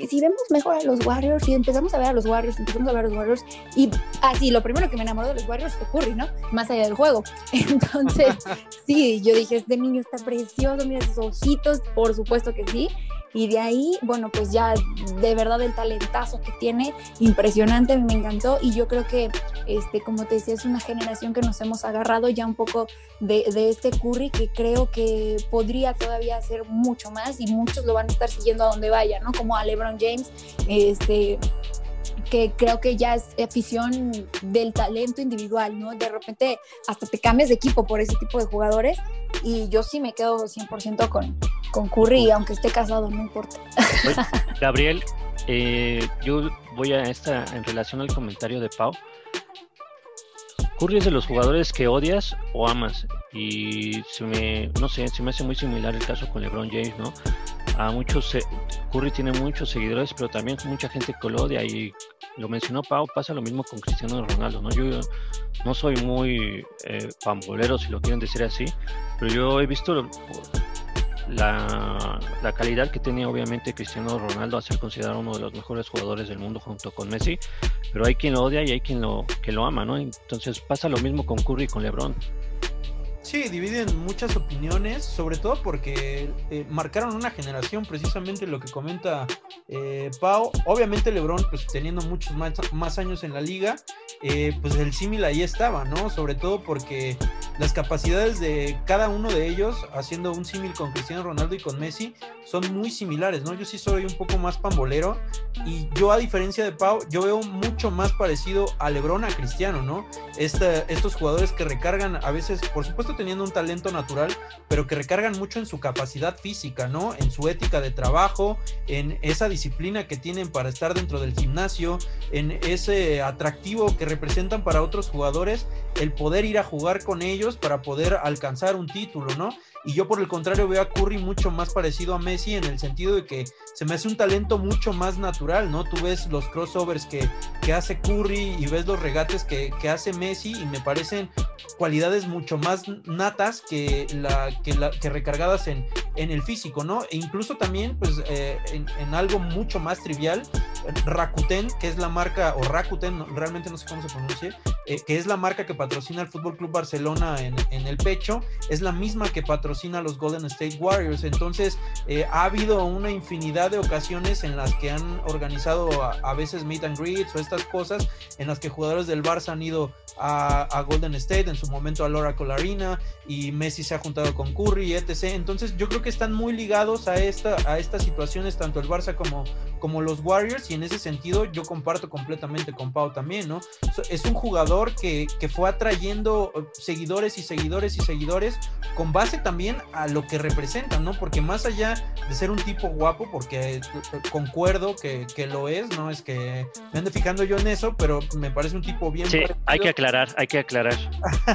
Speaker 5: si vemos mejor a los Warriors, y empezamos a ver a los Warriors, empezamos a ver a los Warriors y así, lo primero que me enamoró de los Warriors fue Curry, ¿no? Más allá del juego. Entonces, sí, yo dije, este niño está precioso, mira sus ojitos, por supuesto que sí. Y de ahí, bueno, pues ya de verdad el talentazo que tiene, impresionante, me encantó. Y yo creo que, este, como te decía, es una generación que nos hemos agarrado ya un poco de, de este Curry que creo que podría todavía hacer mucho más y muchos lo van a estar siguiendo a donde vaya, ¿no? Como a LeBron James, este, que creo que ya es afición del talento individual, ¿no? De repente hasta te cambias de equipo por ese tipo de jugadores y yo sí me quedo 100% con, con Curry, aunque esté casado, no importa.
Speaker 4: Gabriel, eh, yo voy a esta en relación al comentario de Pau. Curry es de los jugadores que odias o amas y se me, no sé, se me hace muy similar el caso con LeBron James, ¿no? A muchos, Curry tiene muchos seguidores, pero también mucha gente que lo odia y lo mencionó Pau, pasa lo mismo con Cristiano Ronaldo, ¿no? Yo no soy muy eh, pambolero, si lo quieren decir así, pero yo he visto la, la, calidad que tenía obviamente Cristiano Ronaldo a ser considerado uno de los mejores jugadores del mundo junto con Messi, pero hay quien lo odia y hay quien lo, que lo ama, ¿no? Entonces pasa lo mismo con Curry y con LeBron.
Speaker 3: Sí, dividen muchas opiniones, sobre todo porque eh, marcaron una generación, precisamente lo que comenta eh, Pau. Obviamente LeBron, pues teniendo muchos más, más años en la liga, eh, pues el símil ahí estaba, ¿no? Sobre todo porque las capacidades de cada uno de ellos, haciendo un símil con Cristiano Ronaldo y con Messi, son muy similares, ¿no? Yo sí soy un poco más pambolero y yo a diferencia de Pau, yo veo mucho más parecido a LeBron a Cristiano, ¿no? estos jugadores que recargan a veces, por supuesto, teniendo un talento natural, pero que recargan mucho en su capacidad física, ¿no? En su ética de trabajo, en esa disciplina que tienen para estar dentro del gimnasio, en ese atractivo que representan para otros jugadores, el poder ir a jugar con ellos para poder alcanzar un título, ¿no? Y yo por el contrario veo a Curry mucho más parecido a Messi en el sentido de que se me hace un talento mucho más natural, ¿no? Tú ves los crossovers que, que hace Curry y ves los regates que, que, hace Messi y me parecen cualidades mucho más natas que, la, que, la, que recargadas en, en el físico, ¿no? E incluso también, pues, eh, en, algo mucho más trivial, Rakuten, que es la marca, o Rakuten, realmente no sé cómo se pronuncia, eh, que es la marca que patrocina el Fútbol Club Barcelona en, en, el pecho, es la misma que patrocina a los Golden State Warriors. Entonces, eh, ha habido una infinidad de ocasiones en las que han organizado a, a, veces meet and greets o estas cosas, en las que jugadores del Barça han ido a, a Golden State, en su momento a Laura Colarina, y Messi se ha juntado con Curry, etc. Entonces, yo creo que están muy ligados a, esta, a estas situaciones, tanto el Barça como, como los Warriors, y en ese sentido yo comparto completamente con Pau también, ¿no? Es un jugador que, que fue atrayendo seguidores y seguidores y seguidores con base también a lo que representa, ¿no? Porque más allá de ser un tipo guapo, porque concuerdo que, que lo es, ¿no? Es que me ando fijando yo en eso, pero me parece un tipo bien
Speaker 4: sí, parecido. hay que aclarar, hay que aclarar.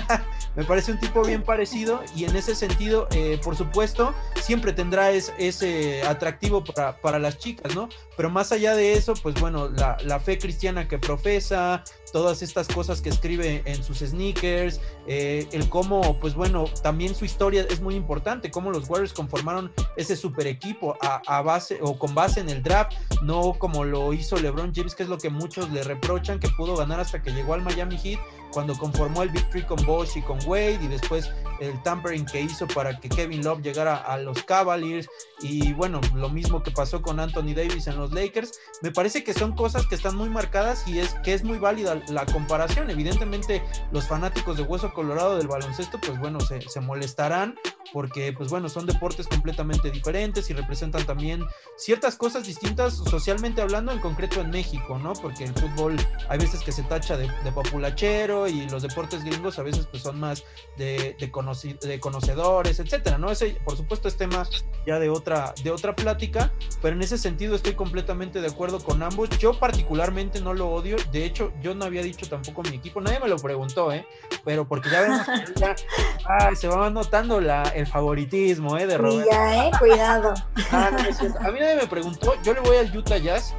Speaker 3: me parece un tipo bien parecido y en ese sentido, eh, por supuesto, siempre tendrá es, ese atractivo para, para las chicas, ¿no? Pero más allá de eso, pues bueno, la, la, fe cristiana que profesa, todas estas cosas que escribe en sus sneakers, eh, el cómo, pues bueno, también su historia es muy importante, cómo los Warriors conformaron ese super equipo a, a, base o con base en el draft, no como lo hizo LeBron James, que es lo que muchos le reprochan, que pudo ganar hasta que llegó al Miami Heat, cuando conformó el Big Three con Bosch y con Wade y después el tampering que hizo para que Kevin Love llegara a los Cavaliers y bueno, lo mismo que pasó con Anthony Davis en los Lakers, me parece que son cosas que están muy marcadas y es que es muy válida la comparación. Evidentemente los fanáticos de Hueso Colorado del baloncesto, pues bueno, se, se molestarán porque pues bueno, son deportes completamente diferentes y representan también ciertas cosas distintas socialmente hablando, en concreto en México, ¿no? Porque el fútbol hay veces que se tacha de, de populachero y los deportes gringos a veces pues son más de, de, conoci de conocedores, etcétera, ¿no? Ese por supuesto es tema ya de otra, de otra plática, pero en ese sentido estoy completamente de acuerdo con ambos. Yo particularmente no lo odio, de hecho yo no había dicho tampoco mi equipo, nadie me lo preguntó, ¿eh? Pero porque ya vemos que ya, se va notando la, el favoritismo, ¿eh? De Roberto.
Speaker 5: Ya, eh, cuidado.
Speaker 3: Ah, no, a mí nadie me preguntó, yo le voy al Utah Jazz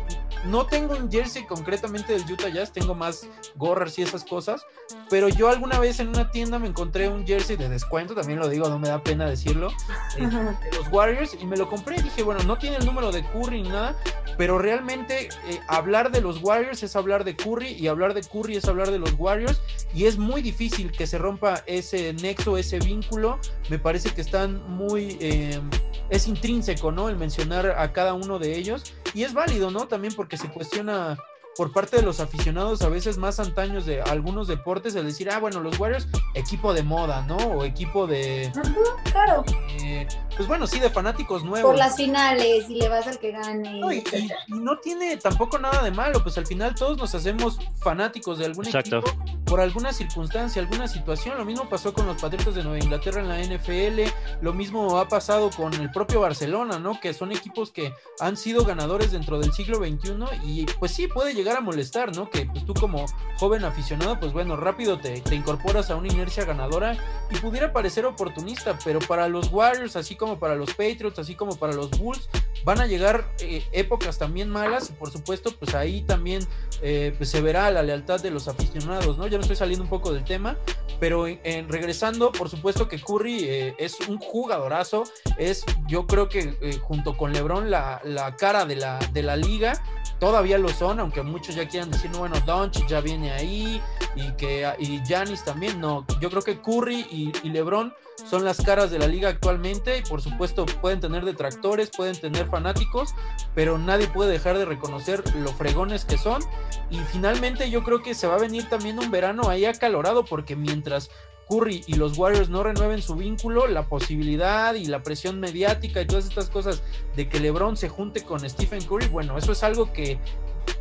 Speaker 3: no tengo un jersey concretamente del Utah Jazz, tengo más gorras y esas cosas, pero yo alguna vez en una tienda me encontré un jersey de descuento, también lo digo, no me da pena decirlo, eh, de los Warriors y me lo compré y dije, bueno, no tiene el número de Curry ni nada, pero realmente eh, hablar de los Warriors es hablar de Curry y hablar de Curry es hablar de los Warriors y es muy difícil que se rompa ese nexo, ese vínculo, me parece que están muy... Eh, es intrínseco, ¿no? El mencionar a cada uno de ellos. Y es válido, ¿no? También porque se cuestiona por parte de los aficionados a veces más antaños de algunos deportes el decir, ah, bueno, los Warriors, equipo de moda, ¿no? O equipo de...
Speaker 5: claro.
Speaker 3: Eh, pues bueno, sí, de fanáticos nuevos.
Speaker 5: Por las finales y le vas al que gane.
Speaker 3: No, y, no tiene tampoco nada de malo, pues al final todos nos hacemos fanáticos de algún equipo por alguna circunstancia, alguna situación. Lo mismo pasó con los Patriotas de Nueva Inglaterra en la NFL, lo mismo ha pasado con el propio Barcelona, ¿no? Que son equipos que han sido ganadores dentro del siglo XXI y pues sí, puede llegar a molestar, ¿no? Que pues tú como joven aficionado, pues bueno, rápido te, te incorporas a una inercia ganadora y pudiera parecer oportunista, pero para los Warriors, así como para los Patriots, así como para los Bulls, van a llegar eh, épocas también malas y por supuesto pues ahí también eh, pues, se verá la lealtad de los aficionados, ¿no? Ya me estoy saliendo un poco del tema, pero en, regresando, por supuesto que Curry eh, es un jugadorazo, es yo creo que junto con LeBron la, la cara de la, de la liga, todavía lo son, aunque muchos ya quieran decir, bueno, Doncic ya viene ahí y que y también, no, yo creo que Curry y, y LeBron son las caras de la liga actualmente y por supuesto pueden tener detractores, pueden tener fanáticos, pero nadie puede dejar de reconocer lo fregones que son y finalmente yo creo que se va a venir también un verano ahí acalorado porque mientras Curry y los Warriors no renueven su vínculo, la posibilidad y la presión mediática y todas estas cosas de que LeBron se junte con Stephen Curry, bueno, eso es algo que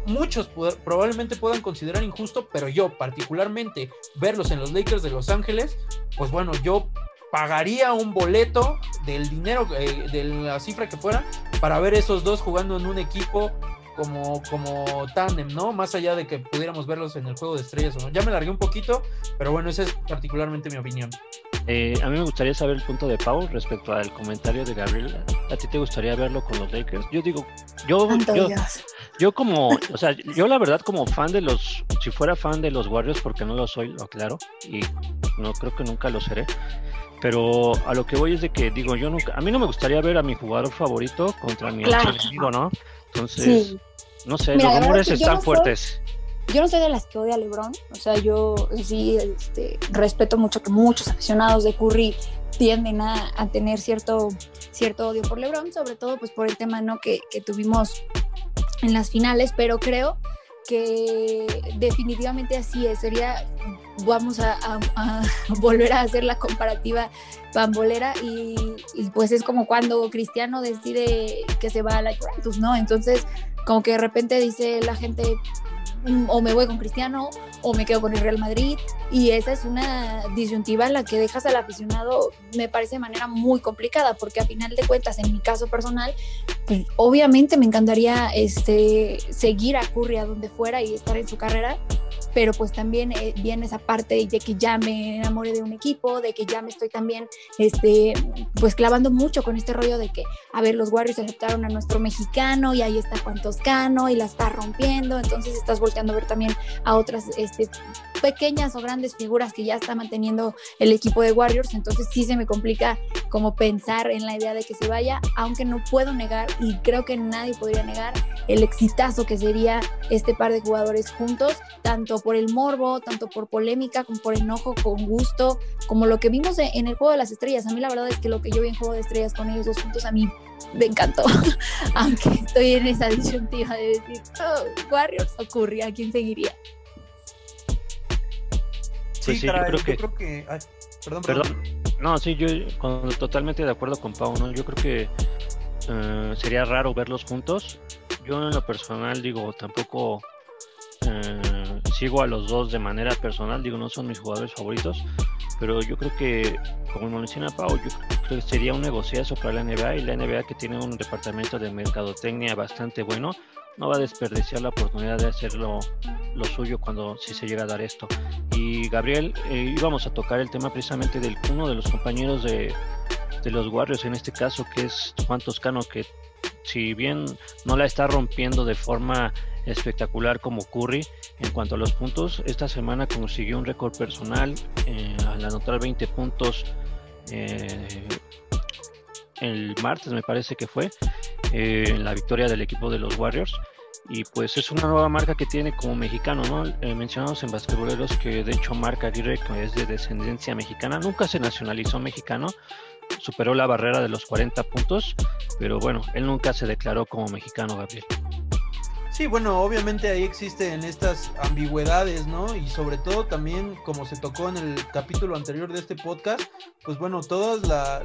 Speaker 3: muchos probablemente puedan considerar injusto, pero yo particularmente verlos en los Lakers de Los Ángeles, pues bueno, yo pagaría un boleto del dinero, eh, de la cifra que fuera, para ver esos dos jugando en un equipo como, como tándem, ¿no? Más allá de que pudiéramos verlos en el juego de estrellas o no. Ya me largué un poquito, pero bueno, esa es particularmente mi opinión.
Speaker 4: Eh, a mí me gustaría saber el punto de Paul respecto al comentario de Gabriel. ¿A ti te gustaría verlo con los Lakers? Yo digo, yo, yo, yo, como, o sea, yo la verdad como fan de los, si fuera fan de los Warriors, porque no lo soy, lo aclaro, y no creo que nunca lo seré. Pero a lo que voy es de que digo, yo nunca, a mí no me gustaría ver a mi jugador favorito contra mi enemigo, ¿no? Entonces, no sé, los rumores están fuertes.
Speaker 5: yo no soy de las que odia a LeBron, o sea, yo sí este, respeto mucho que muchos aficionados de Curry tienden a, tener cierto, cierto odio por LeBron, sobre todo pues por el tema ¿no? que, que tuvimos en las finales, pero creo que definitivamente así es, sería, vamos a, volver a hacer la comparativa bambolera y, pues es como cuando Cristiano decide que se va a la Juventus, ¿no? Entonces, como que de repente dice la gente, mm, o me voy con Cristiano o me quedo con el Real Madrid y esa es una disyuntiva en la que dejas al aficionado me parece de manera muy complicada porque a final de cuentas en mi caso personal pues obviamente me encantaría este seguir a Curry a donde fuera y estar en su carrera pero pues también eh, viene esa parte de que ya me enamoré de un equipo, de que ya me estoy también, este, pues clavando mucho con este rollo de que, a ver, los Warriors aceptaron a nuestro mexicano y ahí está Juan Toscano y la está rompiendo, entonces estás volteando a ver también a otras este, pequeñas o grandes figuras que ya está manteniendo el equipo de Warriors, entonces sí se me complica como pensar en la idea de que se vaya, aunque no puedo negar y creo que nadie podría negar el exitazo que sería este par de jugadores juntos, tanto por el morbo, tanto por polémica, como por enojo, con gusto, como lo que vimos en el Juego de las Estrellas. A mí la verdad es que lo que yo vi en Juego de Estrellas con ellos dos juntos a mí me encantó, aunque estoy en esa disyuntiva de decir, oh, Warriors o Curry, ¿a quién seguiría?
Speaker 4: Sí, sí, yo creo que... perdón, perdón, No, sí, yo totalmente de acuerdo con Pau, ¿no? Yo creo que eh, sería raro verlos juntos. Yo en lo personal digo, tampoco... Eh, sigo a los dos de manera personal, digo, no son mis jugadores favoritos, pero yo creo que, como menciona Pau, yo creo que sería un negociazo para la NBA y la NBA que tiene un departamento de mercadotecnia bastante bueno, no va a desperdiciar la oportunidad de hacerlo lo suyo cuando si se llega a dar esto. Y Gabriel, eh, íbamos a tocar el tema precisamente de uno de los compañeros de, de los Warriors, en este caso, que es Juan Toscano, que si bien no la está rompiendo de forma espectacular como Curry en cuanto a los puntos, esta semana consiguió un récord personal eh, al anotar 20 puntos eh, el martes me parece que fue eh, en la victoria del equipo de los Warriors y pues es una nueva marca que tiene como mexicano, ¿no? mencionamos en basquetboleros que de hecho Marca Aguirre es de descendencia mexicana, nunca se nacionalizó mexicano, superó la barrera de los 40 puntos, pero bueno, él nunca se declaró como mexicano, Gabriel.
Speaker 3: Sí, bueno, obviamente ahí existen estas ambigüedades, ¿no? Y sobre todo también, como se tocó en el capítulo anterior de este podcast, pues bueno, todos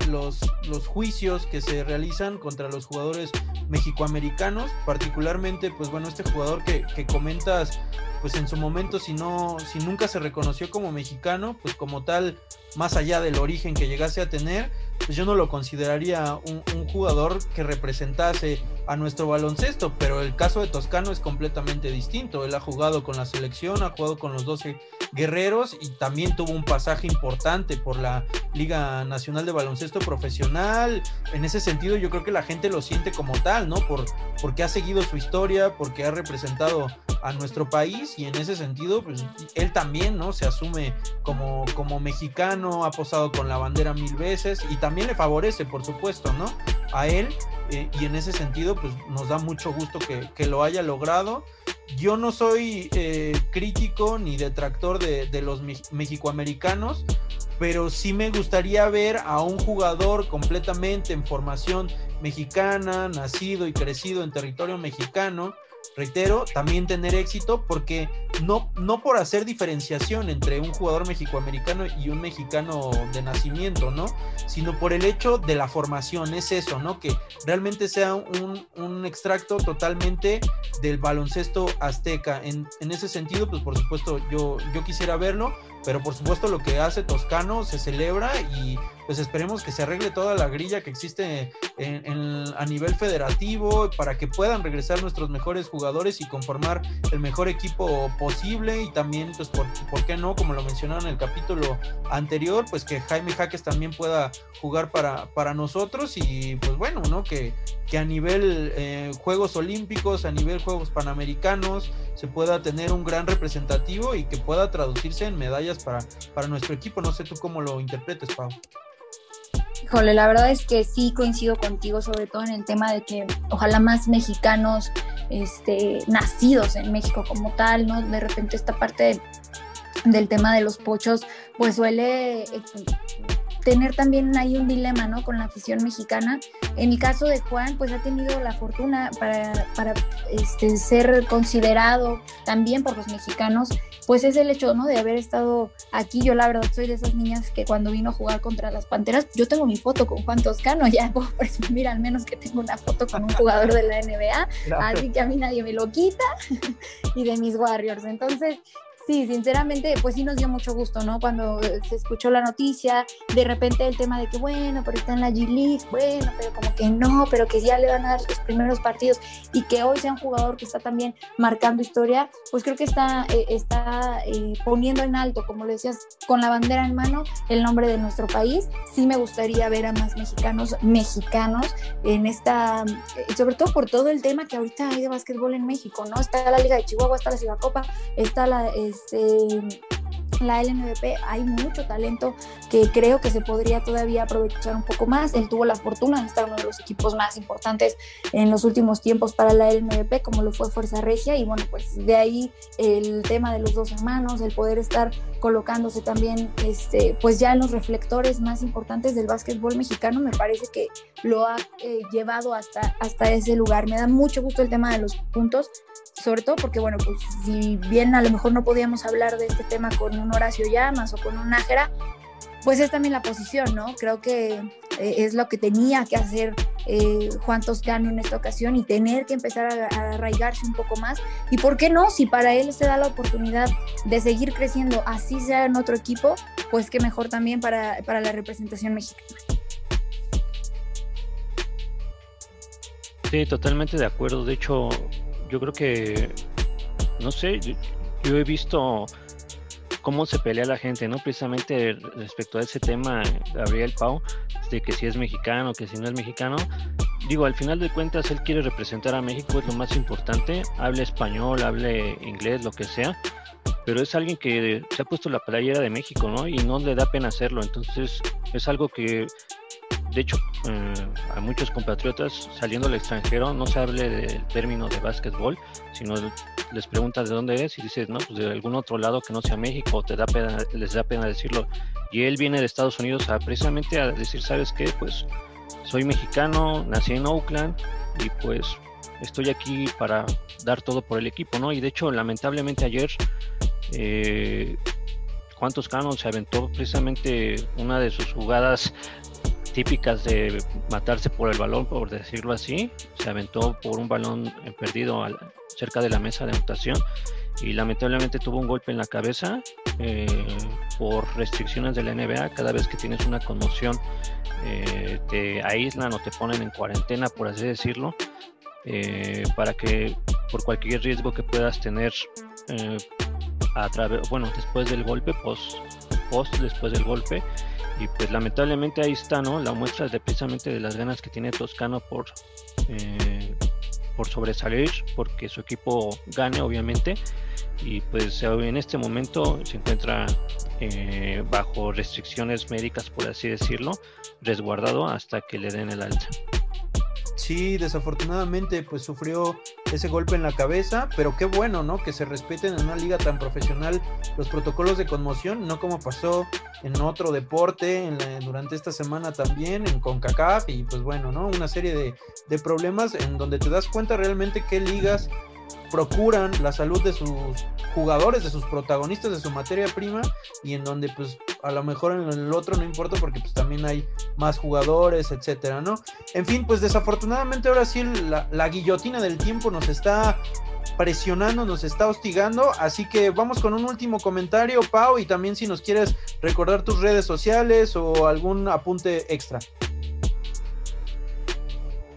Speaker 3: los, los juicios que se realizan contra los jugadores mexicoamericanos, particularmente, pues bueno, este jugador que, que comentas, pues en su momento, si no, si nunca se reconoció como mexicano, pues como tal, más allá del origen que llegase a tener, pues yo no lo consideraría un, jugador que representase a nuestro baloncesto, pero el caso de Toscano es completamente distinto. Él ha jugado con la selección, ha jugado con los 12 guerreros y también tuvo un pasaje importante por la Liga Nacional de Baloncesto Profesional. En ese sentido, yo creo que la gente lo siente como tal, ¿no? Por, porque ha seguido su historia, porque ha representado a nuestro país y en ese sentido, pues él también, ¿no? Se asume como, como mexicano, ha posado con la bandera mil veces y también le favorece, por supuesto, ¿no? A él eh, y en ese sentido, pues nos da mucho gusto que, lo haya logrado. Yo no soy eh, crítico ni detractor de, los mexicoamericanos, pero sí me gustaría ver a un jugador completamente en formación mexicana, nacido y crecido en territorio mexicano, reitero, también tener éxito porque no, no por hacer diferenciación entre un jugador mexicoamericano y un mexicano de nacimiento, ¿no? Sino por el hecho de la formación, es eso, ¿no? Que realmente sea un, un extracto totalmente del baloncesto azteca. En, en, ese sentido, pues por supuesto yo, yo quisiera verlo, pero por supuesto lo que hace Toscano se celebra y pues esperemos que se arregle toda la grilla que existe a nivel federativo para que puedan regresar nuestros mejores jugadores y conformar el mejor equipo posible y también pues por, por qué no como lo mencionaron en el capítulo anterior pues que Jaime Jaques también pueda jugar para, para nosotros y pues bueno no que, que a nivel eh, Juegos Olímpicos a nivel Juegos Panamericanos se pueda tener un gran representativo y que pueda traducirse en medallas para, para nuestro equipo. No sé tú cómo lo interpretes Pau
Speaker 5: Híjole, la verdad es que sí coincido contigo, sobre todo en el tema de que ojalá más mexicanos este, nacidos en México como tal, ¿no? De repente esta parte del tema de los pochos, pues suele eh, tener también ahí un dilema, ¿no? Con la afición mexicana. En el caso de Juan, pues ha tenido la fortuna para, para este, ser considerado también por los mexicanos, pues es el hecho, ¿no? De haber estado aquí. Yo la verdad soy de esas niñas que cuando vino a jugar contra las Panteras, yo tengo mi foto con Juan Toscano, ya puedo presumir al menos que tengo una foto con un jugador de la NBA, así que a mí nadie me lo quita, y de mis Warriors. Entonces, Sí, sinceramente, pues sí nos dio mucho gusto, ¿no? Cuando eh, se escuchó la noticia, de repente el tema de que, bueno, pero está en la G-League, bueno, pero como que no, pero que ya le van a dar los primeros partidos y que hoy sea un jugador que está también marcando historia, pues creo que está, eh, está eh, poniendo en alto, como le decías, con la bandera en mano, el nombre de nuestro país. Sí me gustaría ver a más mexicanos, mexicanos en esta, sobre todo por todo el tema que ahorita hay de básquetbol en México, ¿no? Está la Liga de Chihuahua, está la Ciudad Copa, está la este, la LNVP hay mucho talento que creo que se podría todavía aprovechar un poco más. Él tuvo la fortuna de estar uno de los equipos más importantes en los últimos tiempos para la LNVP, como lo fue Fuerza Regia, y bueno, pues de ahí el tema de los dos hermanos, el poder estar colocándose también, este, pues ya en los reflectores más importantes del básquetbol mexicano, me parece que lo ha eh, llevado hasta, hasta ese lugar. Me da mucho gusto el tema de los puntos, sobre todo porque, bueno, pues si bien a lo mejor no podíamos hablar de este tema con un Horacio Llamas o con un Nájera, pues es también la posición, ¿no? Creo que eh, es lo que tenía que hacer eh, Juan Toscano en esta ocasión y tener que empezar a, arraigarse un poco más. ¿Y por qué no? Si para él se da la oportunidad de seguir creciendo, así sea en otro equipo, pues que mejor también para, para la representación mexicana.
Speaker 4: Sí, totalmente de acuerdo. De hecho, yo creo que, no sé, yo, he visto cómo se pelea la gente, ¿no? Precisamente respecto a ese tema, Gabriel Pau, de que si es mexicano, que si no es mexicano. Digo, al final de cuentas, él quiere representar a México, es lo más importante. Hable español, hable inglés, lo que sea. Pero es alguien que se ha puesto la playera de México, ¿no? Y no le da pena hacerlo. Entonces, es algo que de hecho, eh, a muchos compatriotas saliendo al extranjero no se hable del término de básquetbol, sino les preguntas de dónde es y dices, no, pues de algún otro lado que no sea México, te da pena, les da pena decirlo. Y él viene de Estados Unidos a precisamente a decir, ¿sabes qué? Pues soy mexicano, nací en Oakland y pues estoy aquí para dar todo por el equipo, ¿no? Y de hecho, lamentablemente ayer eh, Juan Toscano se aventó precisamente una de sus jugadas típicas de matarse por el balón, por decirlo así. Se aventó por un balón perdido cerca de la mesa de anotación y lamentablemente tuvo un golpe en la cabeza eh, por restricciones de la NBA. Cada vez que tienes una conmoción eh, te aíslan o te ponen en cuarentena, por así decirlo, eh, para que por cualquier riesgo que puedas tener a través, bueno, después del golpe, post, post después del golpe, y pues lamentablemente ahí está, ¿no? La muestra de precisamente de las ganas que tiene Toscano por, eh, por sobresalir, porque su equipo gane, obviamente. Y pues en este momento se encuentra eh, bajo restricciones médicas, por así decirlo, resguardado hasta que le den el alta.
Speaker 3: Sí, desafortunadamente pues sufrió ese golpe en la cabeza, pero qué bueno, ¿no? Que se respeten en una liga tan profesional los protocolos de conmoción, no como pasó en otro deporte durante esta semana también, en CONCACAF, y pues bueno, ¿no? Una serie de, de problemas en donde te das cuenta realmente qué ligas procuran la salud de sus jugadores, de sus protagonistas, de su materia prima y en donde pues a lo mejor en el otro no importa porque pues también hay más jugadores, etcétera, ¿no? En fin, pues desafortunadamente ahora sí la, guillotina del tiempo nos está presionando, nos está hostigando, así que vamos con un último comentario, Pau, y también si nos quieres recordar tus redes sociales o algún apunte extra.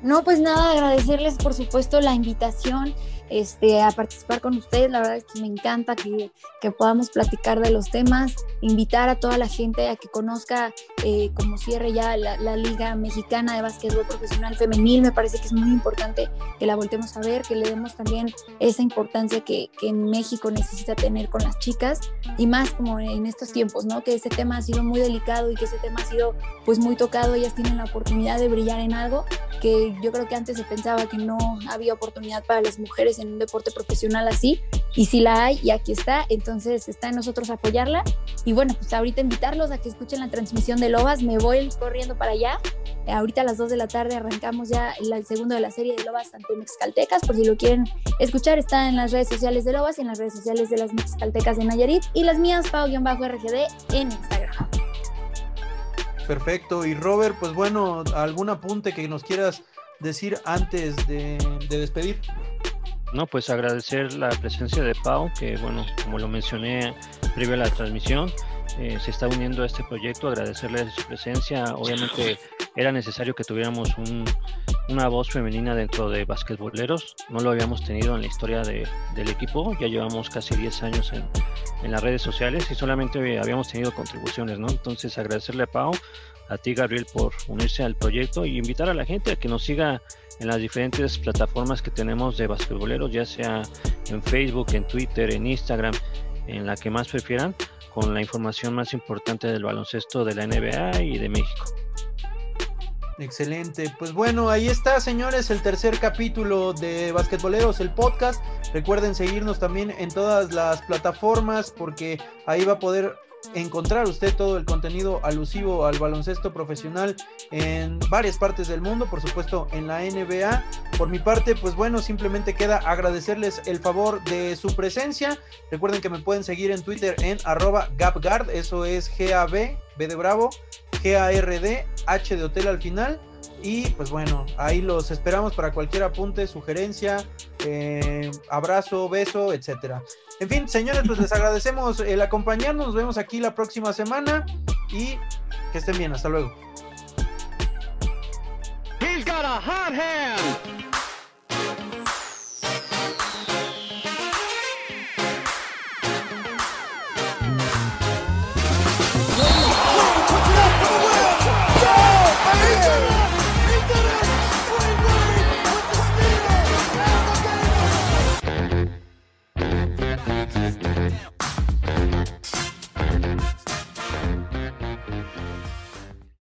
Speaker 5: No, pues nada, agradecerles por supuesto la invitación este, a participar con ustedes. La verdad es que me encanta que, que podamos platicar de los temas, invitar a toda la gente a que conozca eh, como cierre ya la, la, Liga Mexicana de Básquetbol Profesional Femenil. Me parece que es muy importante que la voltemos a ver, que le demos también esa importancia que, que México necesita tener con las chicas y más como en estos tiempos, ¿no? Que ese tema ha sido muy delicado y que ese tema ha sido pues muy tocado. Ellas tienen la oportunidad de brillar en algo que yo creo que antes se pensaba que no había oportunidad para las mujeres en un deporte profesional así, y si la hay, y aquí está, entonces está en nosotros apoyarla. Y bueno, pues ahorita invitarlos a que escuchen la transmisión de Lobas, me voy corriendo para allá. Ahorita a las 2 de la tarde arrancamos ya el, segundo de la serie de Lobas ante Mexicaltecas, por si lo quieren escuchar, está en las redes sociales de Lobas y en las redes sociales de las Mexicaltecas de Nayarit, y las mías, Pau-RGD en Instagram.
Speaker 3: Perfecto, y Robert, pues bueno, algún apunte que nos quieras decir antes de, de despedir.
Speaker 4: No, pues agradecer la presencia de Pau, que bueno, como lo mencioné previo a la transmisión, eh, se está uniendo a este proyecto, agradecerle su presencia. Obviamente era necesario que tuviéramos un, una voz femenina dentro de basquetboleros, no lo habíamos tenido en la historia de, del equipo, ya llevamos casi 10 años en, en, las redes sociales y solamente habíamos tenido contribuciones, ¿no? Entonces agradecerle a Pau, a ti Gabriel por unirse al proyecto y invitar a la gente a que nos siga en las diferentes plataformas que tenemos de basquetboleros, ya sea en Facebook, en Twitter, en Instagram, en la que más prefieran, con la información más importante del baloncesto de la NBA y de México.
Speaker 3: Excelente. Pues bueno, ahí está, señores, el tercer capítulo de Basquetboleros, el podcast. Recuerden seguirnos también en todas las plataformas porque ahí va a poder encontrar usted todo el contenido alusivo al baloncesto profesional en varias partes del mundo, por supuesto en la NBA. Por mi parte, pues bueno, simplemente queda agradecerles el favor de su presencia. Recuerden que me pueden seguir en Twitter en arroba gapguard, eso es G-A-B, B de Bravo, G-A-R-D, H de hotel al final. Y pues bueno, ahí los esperamos para cualquier apunte, sugerencia, eh, abrazo, beso, etcétera. En fin, señores, pues les agradecemos el acompañarnos. Nos vemos aquí la próxima semana y que estén bien. Hasta luego. He's got a hot hand.